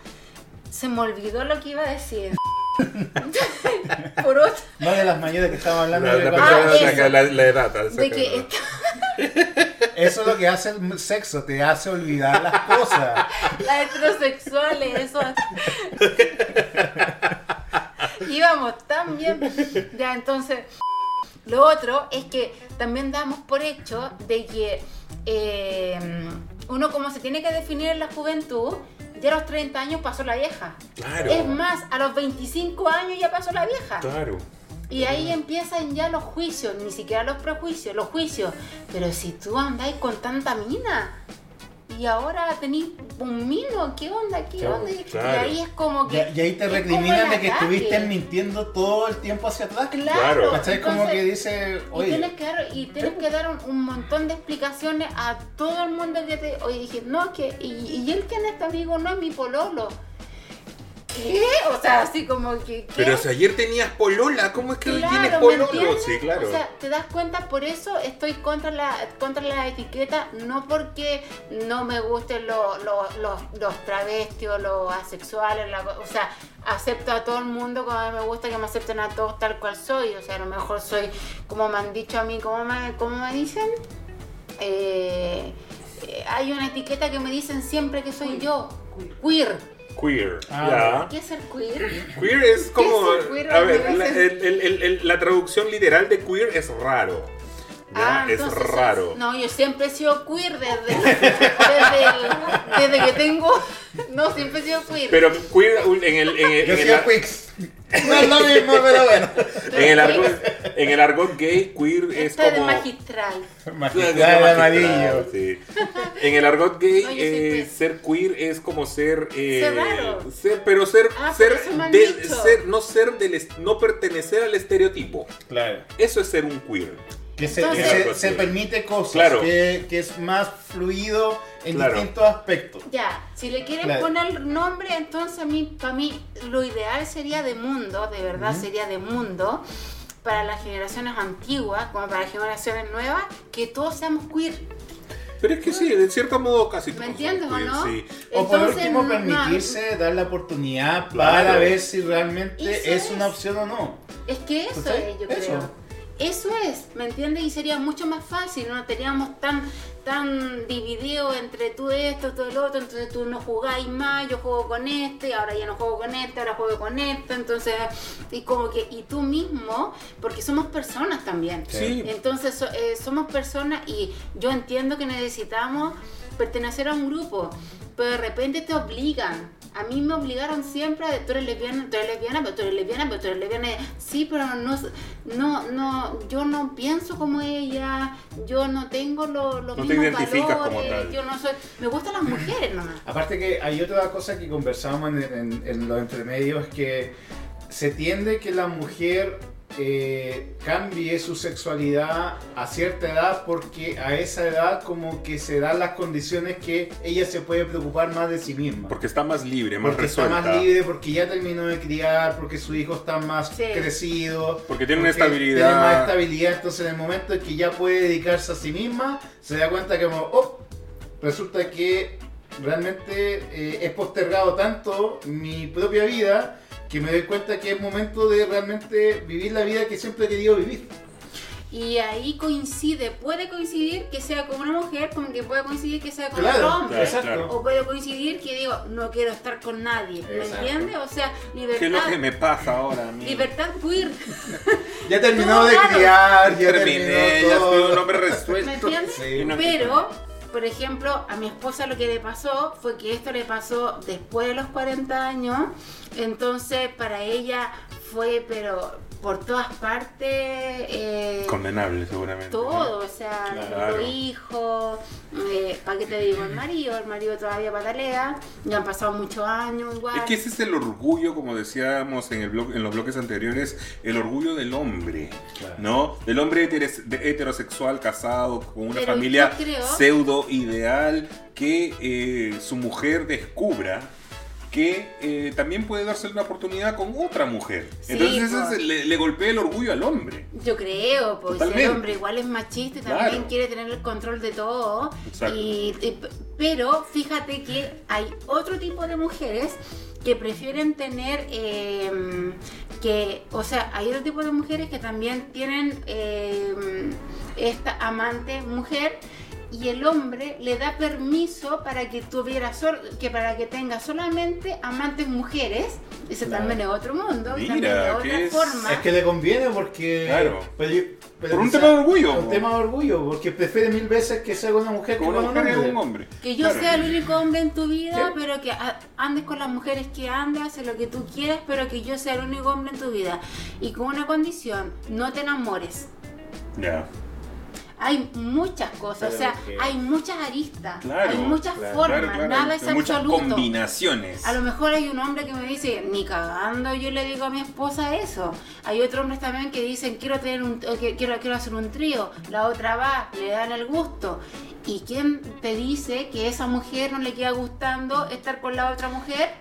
se me olvidó lo que iba a decir. por otra, No de las mayores que estamos hablando. La, de la Ah, eso. la, la- la edad. de que. Eso es lo que hace el sexo, te hace olvidar las cosas. Las heterosexuales, eso. Íbamos tan bien. Ya, entonces. Lo otro es que también damos por hecho de que eh, uno, como se tiene que definir en la juventud, ya a los 30 años pasó la vieja. Claro. Es más, a los 25 años ya pasó la vieja. Claro. Y ahí empiezan ya los juicios, ni siquiera los prejuicios, los juicios. Pero si tú andáis con tanta mina y ahora tenéis un mino, ¿qué onda? ¿Qué Claro, onda? Y- claro. Y ahí es como que. Y, y ahí te es recriminan de que estuviste mintiendo todo el tiempo hacia atrás. Claro. ¿Cachai? Como que dice, Y oye, tienes que dar, y tienes que dar un, un montón de explicaciones a todo el mundo que te. Oye, dije, no, que. Y, y él que en este amigo no es mi pololo. ¿Qué? O sea, así como que. ¿qué? Pero si ayer tenías polola, ¿cómo es que hoy tienes ¿me pololo? Sí, claro. O sea, te das cuenta, por eso estoy contra la, contra la etiqueta, no porque no me gusten lo- lo- los, los travestis o los asexuales, la- o sea, acepto a todo el mundo como a mí me gusta que me acepten a todos tal cual soy, o sea, a lo mejor soy, como me han dicho a mí, como me, como me dicen, Eh, eh, hay una etiqueta que me dicen siempre que soy yo, queer. Queer. Ah, ya. ¿Qué es ser queer? Queer es como. es el queer? A ver, la, el- el- el- el- la traducción literal de queer es raro. Ya, Ah, es raro. No, yo siempre he sido queer desde, desde, el- desde que tengo. No, siempre he sido queer. Pero queer en el. En el- yo en soy la- Quicks. No es lo mismo, pero bueno. En el argot, en el argot gay, queer es Esto es como... magistral. Magistral de amarillo. Sí. En el argot gay, eh, ser queer es como ser. eh, Ser raro. ser- pero ser. Ah, ser, pero no ser del. No pertenecer al estereotipo. Claro. Eso es ser un queer. Que se, Entonces- que se- se permite cosas, Claro. que, que es más fluido en Claro. distintos aspectos. Ya, si le quieres Claro. poner nombre, entonces a mí, para mí, lo ideal sería de mundo, de verdad sería de mundo, para las generaciones antiguas, como para las generaciones nuevas, que todos seamos queer. Pero es que sí, de cierto modo casi ¿Me entiendes o no? sí. O por último, no- permitirse dar la oportunidad Claro. para ver si realmente es, es. una opción o no. Es que eso es, yo Eso. creo. Eso es, ¿me entiendes? Y sería mucho más fácil, no teníamos tan tan dividido entre tú esto, tú el otro, entonces tú no jugáis más, yo juego con este, ahora ya no juego con este, ahora juego con este, entonces, y como que, y tú mismo, porque somos personas también. Sí. Entonces so- eh, somos personas y yo entiendo que necesitamos pertenecer a un grupo, pero de repente te obligan. A mí me obligaron siempre a, tú eres lesbiana, tú eres lesbiana, pero tú eres lesbiana, pero tú eres lesbiana. Sí, pero no, no, no, yo no pienso como ella, yo no tengo lo- los No te mismos como valores, tal. yo no soy, me gustan las mujeres nomás. Aparte que hay otra cosa que conversábamos en, en- en los entremedios que se tiende que la mujer eh, cambie su sexualidad a cierta edad porque a esa edad como que se dan las condiciones que ella se puede preocupar más de sí misma. Porque está más libre, más Porque está más libre, porque ya terminó de criar, porque su hijo está más Sí. crecido. Porque tiene una estabilidad. Tiene más estabilidad, entonces en el momento en que ya puede dedicarse a sí misma, se da cuenta que como, oh, resulta que realmente eh, he postergado tanto mi propia vida que me doy cuenta que es momento de realmente vivir la vida que siempre he querido vivir. Y ahí coincide, puede coincidir que sea con una mujer, como que puede coincidir que sea con Claro, otro hombre. claro. O puede coincidir que digo, no quiero estar con nadie, ¿me entiendes? O sea, libertad, ¿Qué es lo que me pasa ahora a mí? libertad queer, Ya terminó de claro. criar, ya Terminé, terminó ya todo. soy un hombre ¿me resuelto. entiendes? Sí. Pero, por ejemplo, a mi esposa lo que le pasó fue que esto le pasó después de los 40 años, entonces para ella fue, pero por todas partes... eh, Condenable, seguramente. todo, o sea, Claro. los hijos, eh, ¿para qué te digo el marido? El marido todavía patalea, ya han pasado muchos años igual. Es que ese es el orgullo, como decíamos en, el blog, en los bloques anteriores, el orgullo del hombre, Claro. ¿no? Del hombre heterosexual, casado, con una Pero familia creo- pseudo ideal, que eh, su mujer descubra que eh, también puede darse una oportunidad con otra mujer. Sí, Entonces pues. es- le, le golpea el orgullo al hombre. Yo creo, porque Totalmente. el hombre igual es machista y también Claro. quiere tener el control de todo. Exacto. Y, y- pero fíjate que hay otro tipo de mujeres que prefieren tener eh, que, o sea, hay otro tipo de mujeres que también tienen eh, esta amante mujer y el hombre le da permiso para que tuviera sol- que para que tenga solamente amantes mujeres ese Claro. también es otro mundo Mira, también es otra que es- forma Es que le conviene porque... Claro. pero yo- pero Por un quizá- tema de orgullo, por Un tema de orgullo, porque prefiere mil veces que sea con una mujer Como que una con mujer es hombre. un hombre. Que yo Claro. sea el único hombre en tu vida, Sí. pero que a- andes con las mujeres que andas, en lo que tú quieras, pero que yo sea el único hombre en tu vida. Y con una condición, no te enamores. Ya. Hay muchas cosas, o Pero sea, que- hay muchas aristas, Claro, hay muchas claro, formas, Claro, nada es Hay muchas absoluto. combinaciones. A lo mejor hay un hombre que me dice, ni cagando yo le digo a mi esposa eso. Hay otros hombres también que dicen, quiero tener un, o que- quiero, quiero hacer un trío. La otra va, le dan el gusto. ¿Y quién te dice que esa mujer no le queda gustando estar con la otra mujer?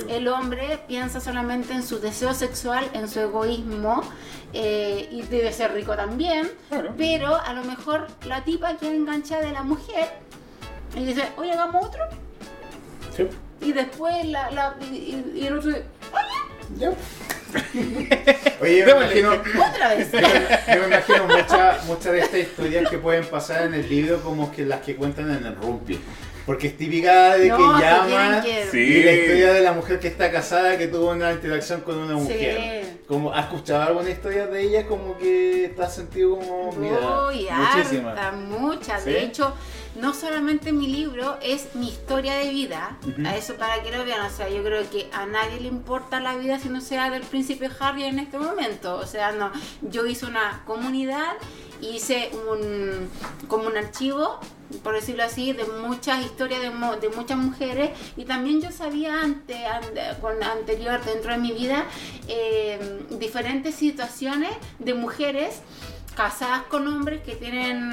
Sí. El hombre piensa solamente en su deseo sexual, en su egoísmo, eh, y debe ser rico también, Claro. pero a lo mejor la tipa queda enganchada de la mujer y dice, oye, hagamos otro. Sí. Y después la, la- y, y- y el otro, Ya. Oye, yo me imagino, otra vez. yo, yo me imagino muchas muchas de estas historias que pueden pasar en el libro como que las que cuentan en el Rumpi. Porque es típica de No, que que quieren que- Sí. y la historia de la mujer que está casada que tuvo una interacción con una mujer. Sí. como, ¿has escuchado alguna historia de ella? Como que te has sentido como, mira, Uy, muchísimas. harta, muchas. ¿Sí? De hecho, no solamente mi libro es mi historia de vida, a eso para que lo vean, o sea, yo creo que a nadie le importa la vida si no sea del príncipe Harry en este momento, o sea, no, yo hice una comunidad, hice un, como un archivo, por decirlo así, de muchas historias de, de muchas mujeres y también yo sabía antes, an- con anterior dentro de mi vida, eh, diferentes situaciones de mujeres casadas con hombres que tienen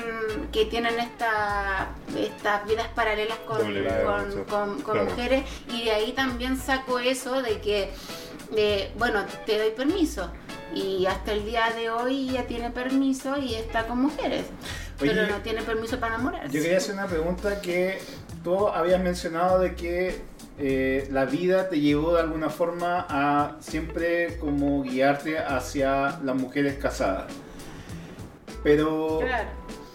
que tienen esta, estas vidas paralelas con, con, sí. con- con Claro. mujeres y de ahí también saco eso de que bueno te doy permiso y hasta el día de hoy ella tiene permiso y está con mujeres Oye, pero no tiene permiso para enamorarse Yo quería hacer una pregunta que tú habías mencionado de que eh, la vida te llevó de alguna forma a siempre como guiarte hacia las mujeres casadas. Pero Claro.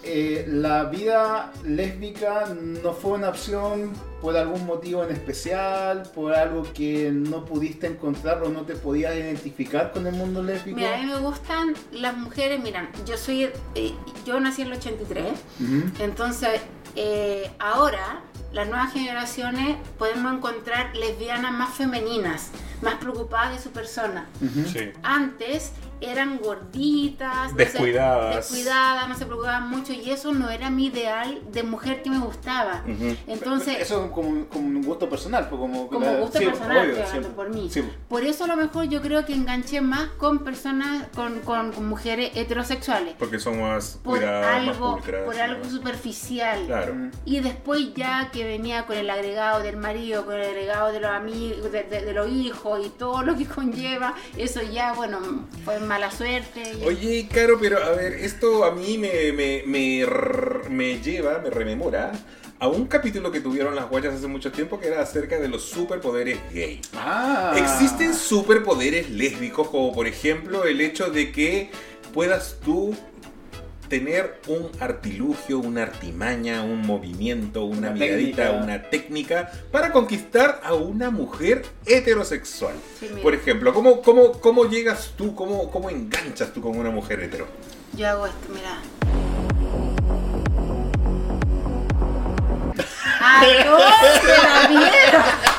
Eh, la vida lésbica no fue una opción por algún motivo en especial, por algo que no pudiste encontrar o no te podías identificar con el mundo lésbico. Mira, a mí me gustan las mujeres, miran, yo soy, eh, yo nací en el 83, Ujú. entonces eh, ahora las nuevas generaciones podemos encontrar lesbianas más femeninas, más preocupadas de su persona. Sí. Antes eran gorditas, no sé, Descuidadas. descuidadas, no se preocupaban mucho y eso no era mi ideal de mujer que me gustaba. Ujú. Entonces, Eso es como, como un gusto personal, pues como, como la- gusto sí, personal, obvio, sí. por mí. Sí. Por eso a lo mejor yo creo que enganché más con personas, con, con- con mujeres heterosexuales. Porque son más Por cuidadas, más algo, pulcras, por ¿no? algo superficial. Claro. Y después ya que venía con el agregado del marido, con el agregado de los amigos, de, de- de los hijos y todo lo que conlleva, eso ya, bueno, fue mala suerte. y- Oye, Caro, pero a ver, esto a mí me, me, me, me lleva, me rememora a un capítulo que tuvieron las guayas hace mucho tiempo que era acerca de los superpoderes gay. Ah. Existen superpoderes lésbicos, como por ejemplo el hecho de que puedas tú tener un artilugio, una artimaña, un movimiento, una, Una miradita, técnica. una técnica para conquistar a una mujer heterosexual. Sí. Por ejemplo, ¿cómo, cómo, cómo llegas tú, cómo, cómo enganchas tú con una mujer hetero? Yo hago esto, mira. ¿A dónde la vieron?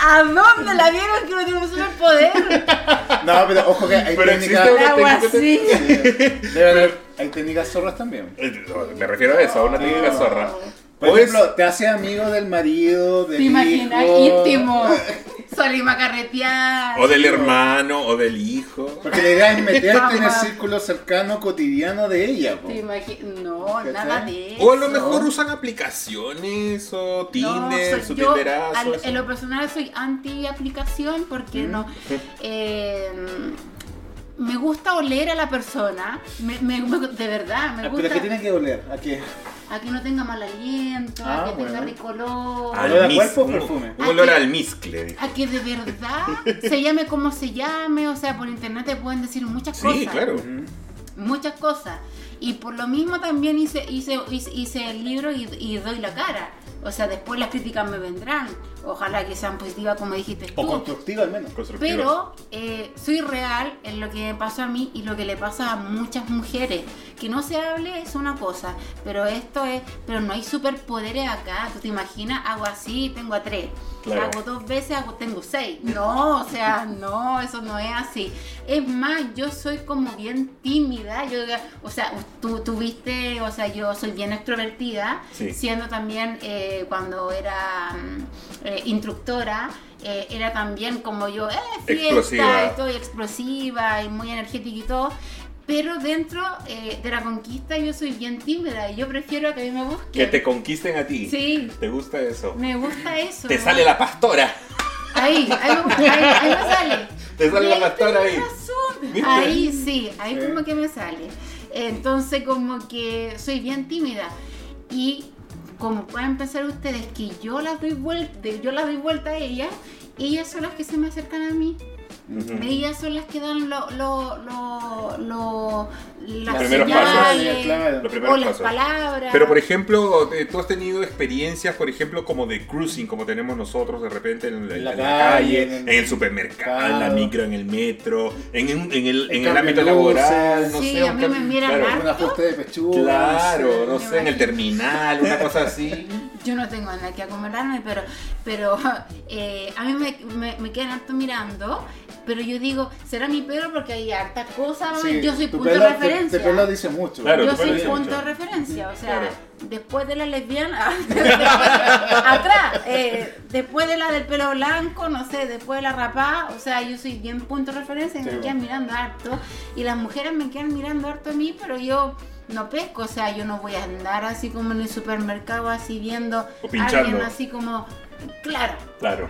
¿A dónde la vieron que no tiene un superpoder? No, pero ojo que hay Pero técnicas. existe una- Algo técnica- así. Debe haber- hay técnicas zorras también. Eh, Me refiero a eso, a una técnica zorra. Por Pues- ejemplo, te hace amigo del marido, del ¿Te imaginas? hijo. Íntimo. Salimos a carretear. O del hermano, o del hijo. Porque la idea es meterte en el círculo cercano cotidiano de ella. po. ¿Te imagi- No, ¿Cachai? nada de eso. O a lo mejor usan aplicaciones, o Tinder, No, su yo, Tinderazo, al- eso. en lo personal soy anti aplicación porque Mm. no eh, me gusta oler a la persona me, me- me- de verdad me Ah, gusta ¿Pero qué tiene que oler? ¿A qué? A que no tenga mal aliento Ah, a que tenga bueno. rico olor Al ¿Olor a mis- cuerpo perfume? Un ¿A olor al miscle. a que de verdad se llame como se llame o sea por internet te pueden decir muchas Sí, cosas claro. Ujú. muchas cosas. Y por lo mismo también hice, hice, hice, hice el libro y, y doy la cara. O sea, después las críticas me vendrán. Ojalá que sean positivas como dijiste O tú. constructiva al menos. Pero eh, soy real en lo que me pasó a mí y lo que le pasa a muchas mujeres. Que no se hable es una cosa, pero esto es, pero no hay superpoderes acá. ¿Tú te imaginas? Hago así, tengo a tres. Claro. Hago dos veces, hago, tengo seis. No, o sea, no, eso no es así. Es más, yo soy como bien tímida. Yo, o sea, tú tuviste, o sea, yo soy bien extrovertida, Sí. siendo también eh, cuando era mm, eh, instructora. eh, era también como yo, eh, fiesta, Explosiva. estoy explosiva y muy energética y todo. Pero dentro eh, de la conquista yo soy bien tímida y yo prefiero que a mí me busquen. Que te conquisten a ti. Sí, ¿Te gusta eso? me gusta eso. Te ¿no? sale la pastora. Ahí, ahí, me- ahí, ahí me sale. Te sale la pastora ahí. Ahí sí, ahí Sí. como que me sale. Entonces como que soy bien tímida. Y como pueden pensar ustedes que yo las doy vuelta, yo las doy vuelta a ellas, ellas son las que se me acercan a mí. Ujú. Ellas son las que dan lo, lo, lo, lo- las primeros señales pasos. Claro. Los primeros o las pasos. palabras. Pero por ejemplo, eh, tú has tenido experiencias, por ejemplo, como de cruising, como tenemos nosotros de repente en, la, En la en la calle, calle, en en el supermercado, en la micro, en el metro, en, en- en el, en el ámbito laboral, no Sí, sé. a mí me miran claro. Un ajuste de pechuga. Claro, no sé, en el terminal, una cosa así. Yo no tengo nada que acomodarme, pero, pero eh, a mí me, me, me quedan harto mirando. Pero yo digo, ¿será mi pelo? Porque hay hartas cosas. Sí, yo soy tu punto pelo- de tu- referencia. Tu pelo dice mucho. Claro, yo tu soy punto mucho. de referencia. O sea, Claro. después de la lesbiana, atrás, eh, después de la del pelo blanco, no sé, después de la rapada. O sea, yo soy bien punto de referencia y Sí, me bueno. quedan mirando harto. Y las mujeres me quedan mirando harto a mí, pero yo. No pesco, o sea, yo no voy a andar así como en el supermercado, así viendo O a pinchando. alguien así como. Claro, Claro.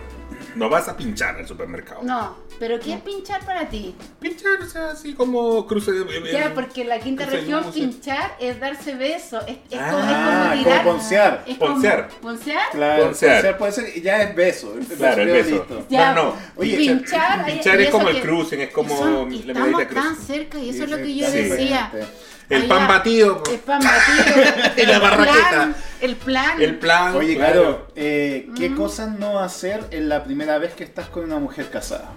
No vas a pinchar al supermercado. no, pero ¿qué es pinchar para ti? Pinchar, o sea, así como cruce de. Ya, porque en la quinta región pinchar es darse besos, es, es Ah, como, es como tirar. como poncear. es como- Poncear. ¿Poncear? Claro, Poncear. poncear puede ser, y ya es beso. Claro, el beso. Ya, No, no. Oye, pinchar, es como el cruising, es como son- la tan cerca y eso Sí, es lo que yo decía. diferente. El pan batido. El pan batido. En la barraqueta. plan, el plan. El plan. Oye, claro. claro, eh, ¿qué Mm. cosas no hacer en la primera vez que estás con una mujer casada?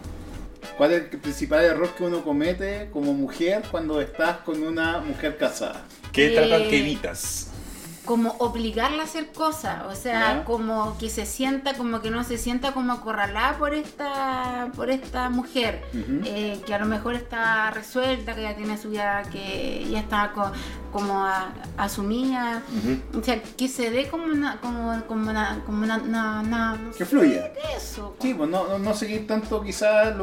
¿Cuál es el principal error que uno comete como mujer cuando estás con una mujer casada? ¿Qué Eh, tratan que evitas? Como obligarla a hacer cosas, o sea, como que se sienta, como que no se sienta como acorralada por esta, por esta mujer, eh, que a lo mejor está resuelta, que ya tiene su vida, que ya está co- como a- asumida, Ujú. o sea, que se dé como una, como, como una, como una, una- una- no Que fluya. eso. Sí, pues no, no, no seguir tanto quizás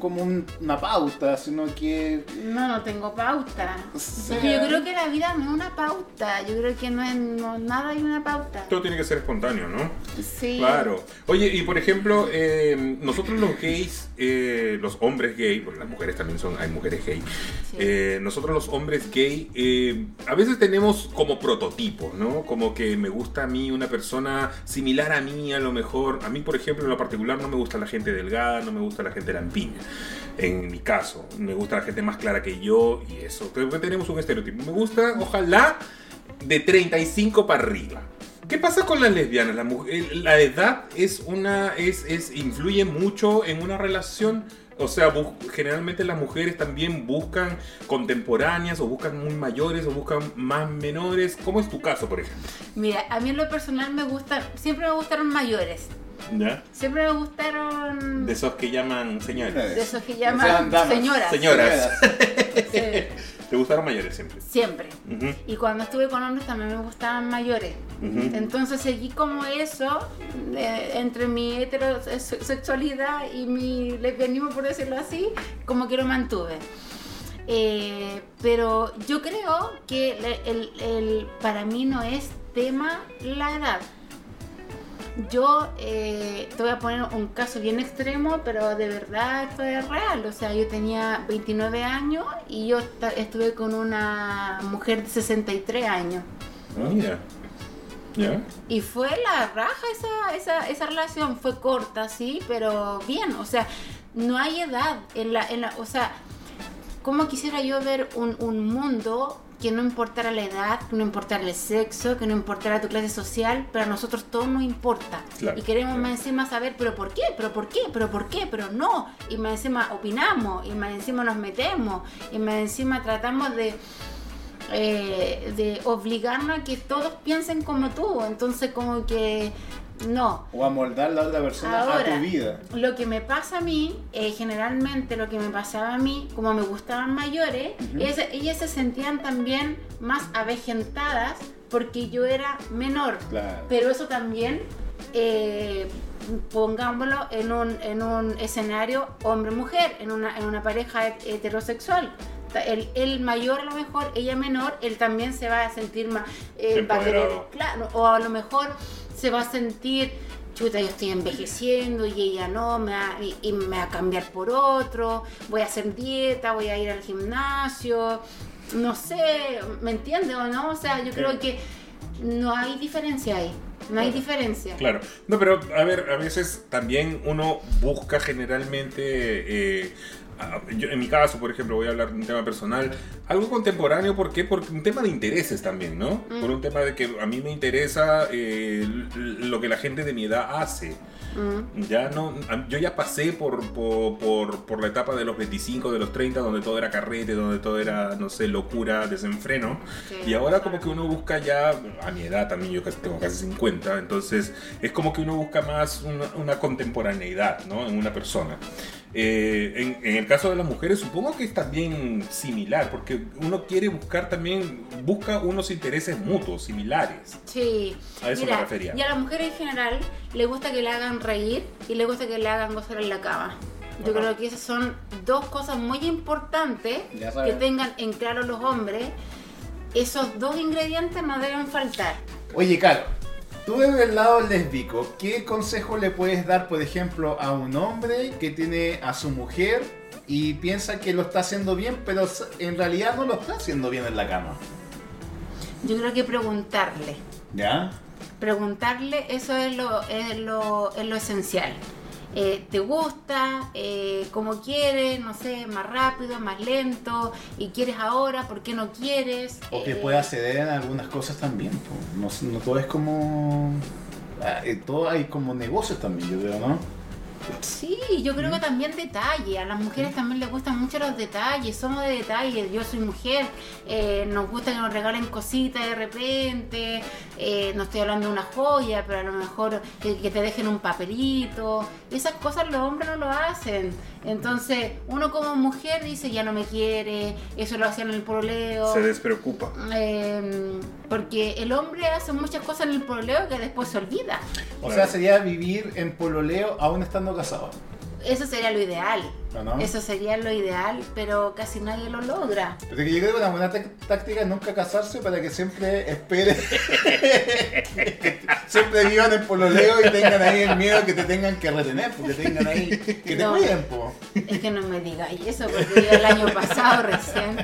como un- una pauta, sino que... No, no tengo pauta. Sí. Yo creo que la vida no es una pauta. Yo creo que no es no, nada hay una pauta. Todo tiene que ser espontáneo, ¿no? Sí. Claro. Oye, y por ejemplo, eh, nosotros los gays, eh, los hombres gay, porque las mujeres también son, hay mujeres gay, Sí. eh, nosotros los hombres gay, eh, a veces tenemos como prototipos, ¿no? Como que me gusta a mí una persona similar a mí, a lo mejor. A mí, por ejemplo, en lo particular, no me gusta la gente delgada, no me gusta la gente lampiña. En mi caso, me gusta la gente más clara que yo y eso. Creo que tenemos un estereotipo. Me gusta, ojalá, de 35 para arriba. ¿Qué pasa con las lesbianas? La, mu- el- la edad es una es, es influye mucho en una relación. O sea, generalmente las mujeres también buscan contemporáneas o buscan muy mayores o buscan más menores. ¿Cómo es tu caso, por ejemplo? Mira, a mí en lo personal me gusta, siempre me gustaron mayores. ¿Ya? Siempre me gustaron De esos que llaman señores. de esos que llaman damas. señoras. Señoras. Sí, ¿Te gustaron mayores siempre? siempre. Y cuando estuve con hombres también me gustaban mayores. Entonces seguí como eso, eh, entre mi heterosexualidad y mi lesbianismo, por decirlo así, como que lo mantuve. Eh, pero yo creo que el- para mí no es tema la edad. Yo eh, te voy a poner un caso bien extremo, pero de verdad esto es real. O sea, yo tenía 29 años y yo estuve con una mujer de 63 años. Ah, mira. ¿Ya? Y fue la raja esa, esa, esa relación, fue corta, sí, pero bien, o sea, no hay edad en la, en la o sea, ¿cómo quisiera yo ver un, un mundo que no importara la edad, que no importara el sexo, que no importara tu clase social, pero a nosotros todo nos importa. Claro, y queremos claro. más encima saber, pero ¿por qué? ¿Pero por qué? ¿Pero por qué? ¿Pero no? Y más encima opinamos, y más encima nos metemos, y más encima tratamos de eh, de obligarnos a que todos piensen como tú. Entonces, como que no. O amoldar la otra persona a Ahora, tu vida. lo que me pasa a mí, eh, generalmente lo que me pasaba a mí, como me gustaban mayores, ellas, ellas se sentían también más avejentadas porque yo era menor. Claro. Pero eso también, eh, pongámoslo en un, en un escenario hombre-mujer, en una, en una pareja het- heterosexual. El, el mayor a lo mejor, ella menor, él también se va a sentir más... eh, va a querer- claro, o a lo mejor se va a sentir, chuta, yo estoy envejeciendo y ella no, me va- y, y me va a cambiar por otro, voy a hacer dieta, voy a ir al gimnasio, no sé, ¿me entiende o no? O sea, yo creo que no hay diferencia ahí, no hay diferencia. Claro. No, pero a ver, a veces también uno busca generalmente eh, yo, en mi caso, por ejemplo, voy a hablar de un tema personal, algo contemporáneo, ¿por qué? Por un tema de intereses también, ¿no? Mm. Por un tema de que a mí me interesa eh, lo que la gente de mi edad hace. Mm. Ya no, yo ya pasé por, por, por, por la etapa de los 25, de los 30, donde todo era carrete, donde todo era, no sé, locura, desenfreno. Sí. Y ahora como que uno busca ya, a mi edad también, yo casi tengo casi 50, entonces es como que uno busca más una, una contemporaneidad, ¿no? En una persona. Eh, en, en el caso de las mujeres supongo que es también similar, porque uno quiere buscar también, busca unos intereses mutuos, similares. Sí. A eso me Mira, refería. Y a la mujer en general le gusta que le hagan reír y le gusta que le hagan gozar en la cama. Yo Ajá. creo que esas son dos cosas muy importantes que tengan en claro los hombres. Esos dos ingredientes no deben faltar. Oye, Caro, tú desde el lado lésbico, ¿qué consejo le puedes dar, por ejemplo, a un hombre que tiene a su mujer y piensa que lo está haciendo bien, pero en realidad no lo está haciendo bien en la cama? Yo creo que preguntarle. ¿Ya? Preguntarle, eso es lo, es lo, es lo esencial. Eh, ¿Te gusta? Eh, ¿Cómo quieres? No sé, más rápido, más lento. ¿Y quieres ahora? ¿Por qué no quieres? O que Eh, pueda ceder en algunas cosas también. po. No, no todo es como... ah, eh, Todo hay como negocios también, yo creo, ¿no? Sí, yo creo que también detalle. A las mujeres también les gustan mucho los detalles. Somos de detalles. Yo soy mujer. eh, nos gusta que nos regalen cositas de repente. eh, no estoy hablando de una joya, pero a lo mejor que, que te dejen un papelito. Esas cosas los hombres no lo hacen. Entonces, uno como mujer dice, ya no me quiere. Eso lo hacían en el pololeo. Se despreocupa. Eh, porque el hombre hace muchas cosas en el pololeo que después se olvida. O sea, sería vivir en pololeo aún estando Eso sería lo ideal. ¿O no? Eso sería lo ideal, pero casi nadie lo logra. Pero que yo creo que una buena táct- táctica es nunca casarse para que siempre espere. siempre vivan en pololeo y tengan ahí el miedo que te tengan que retener, porque tengan ahí. Que te No. cuiden, po. Es que no me digáis eso, porque yo el año pasado recién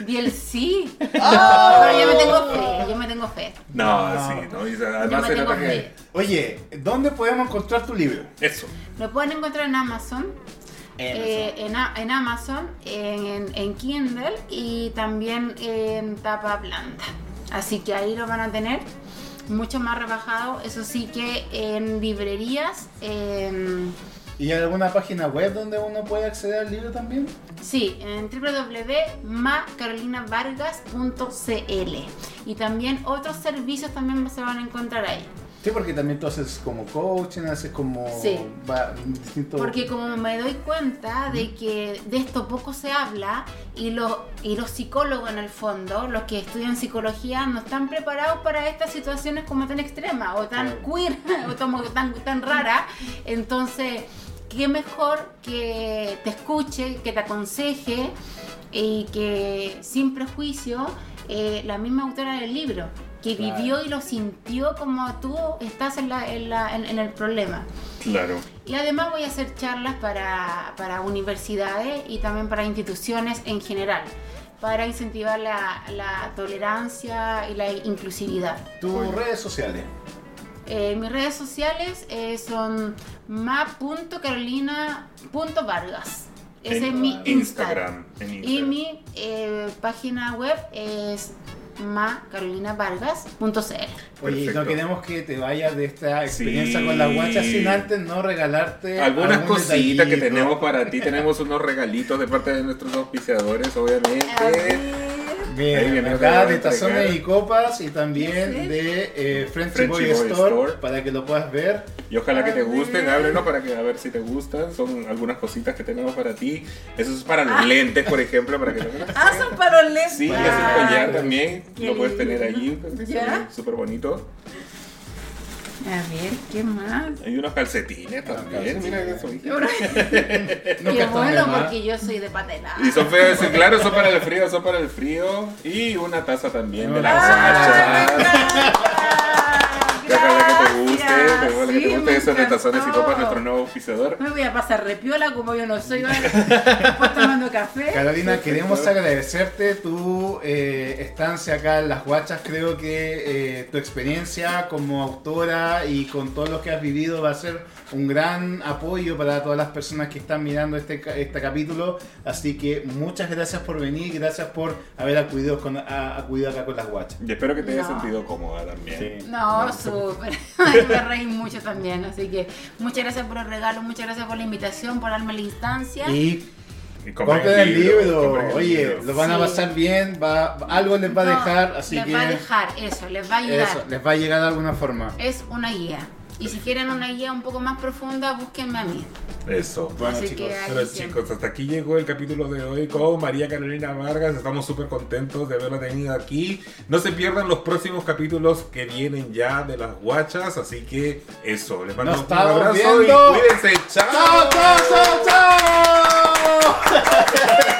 vi el sí. ¡Ah! Pero yo me tengo fe, yo me tengo fe. No, No. sí, ¿no? Y Yo además me se tengo fe. Oye, ¿dónde podemos encontrar tu libro? Eso. Lo pueden encontrar en Amazon. Eh, en, en Amazon, en, en Kindle y también en tapa blanda. Así que ahí lo van a tener mucho más rebajado. Eso sí que en librerías, em, ¿Y hay alguna página web donde uno puede acceder al libro también? Sí, en www.macarolinavargas.cl y también otros servicios también se van a encontrar ahí. Sí, porque también tú haces como coaching, haces como Sí. va-. Porque como me doy cuenta de que de esto poco se habla y, los y los psicólogos en el fondo, los que estudian psicología, no están preparados para estas situaciones como tan extremas o tan queer o como tan, tan rara. Entonces, qué mejor que te escuche, que te aconseje y que sin prejuicio, eh, la misma autora del libro, que Claro. vivió y lo sintió como tú estás en, la- en la- en- en el problema. Claro. Y además voy a hacer charlas para, para universidades y también para instituciones en general, para incentivar la, la tolerancia y la inclusividad. Tus redes sociales. Eh, mis redes sociales eh, son ma.carolina.vargas. Ese En es mi Instagram, Instagram. en Y Instagram. mi eh, página web es macarolinavargas.cl. Oye, no queremos que te vayas de esta experiencia Sí. con la guacha sin antes no regalarte Algunas algún cositas que tenemos para ti. Tenemos unos regalitos de parte de nuestros auspiciadores, obviamente. Bien, acá de tazones y copas y también de eh, Frenchy Boy, Boy Store, Store. para que lo puedas ver. Y ojalá que te gusten, ábrelo para que a ver si te gustan. Son algunas cositas que tenemos para ti. Eso es para los lentes, por ejemplo, para que lo veas. Ah, son para los lentes. Sí, es un collar también. qué Lo puedes tener allí. Súper bonito. A ver, ¿qué más? Hay unos calcetines también. Mira que son. Qué bueno, porque yo soy de patela. Y son feos, sí, claro, son para el frío, son para el frío. Y una taza también de la Ah. Que ojalá que te guste, te Hola, que Sí, te guste me eso de tazones y copas, nuestro nuevo auspiciador. Me voy a pasar repiola como yo no soy ahora. Después tomando café. Carolina, queremos agradecerte tu eh, estancia acá en Las Guachas. Creo que eh, tu experiencia como autora y con todo lo que has vivido va a ser un gran apoyo para todas las personas que están mirando este, este capítulo. Así que muchas gracias por venir, gracias por haber acudido, con, a- acudido acá con Las Guachas. Y espero que te hayas No. sentido cómoda también. No, súper. Ay, Me reí mucho también. Así que muchas gracias por el regalo, muchas gracias por la invitación, por darme la instancia. Y Y compren el libro. el Oye, libro. lo van a Sí. pasar bien, va, algo les va a No, dejar, así les que va a dejar eso, les va a ayudar. eso, les va a llegar de alguna forma. Es una guía. Y si quieren una guía un poco más profunda, búsquenme a mí. Eso. Bueno, Así chicos, que ahí Pero siempre. chicos, hasta aquí llegó el capítulo de hoy con María Carolina Vargas. Estamos súper contentos de haberla tenido aquí. No se pierdan los próximos capítulos que vienen ya de las guachas. Así que eso, les mando Nos un abrazo viendo. y cuídense. ¡Chao, chao, chao, chao!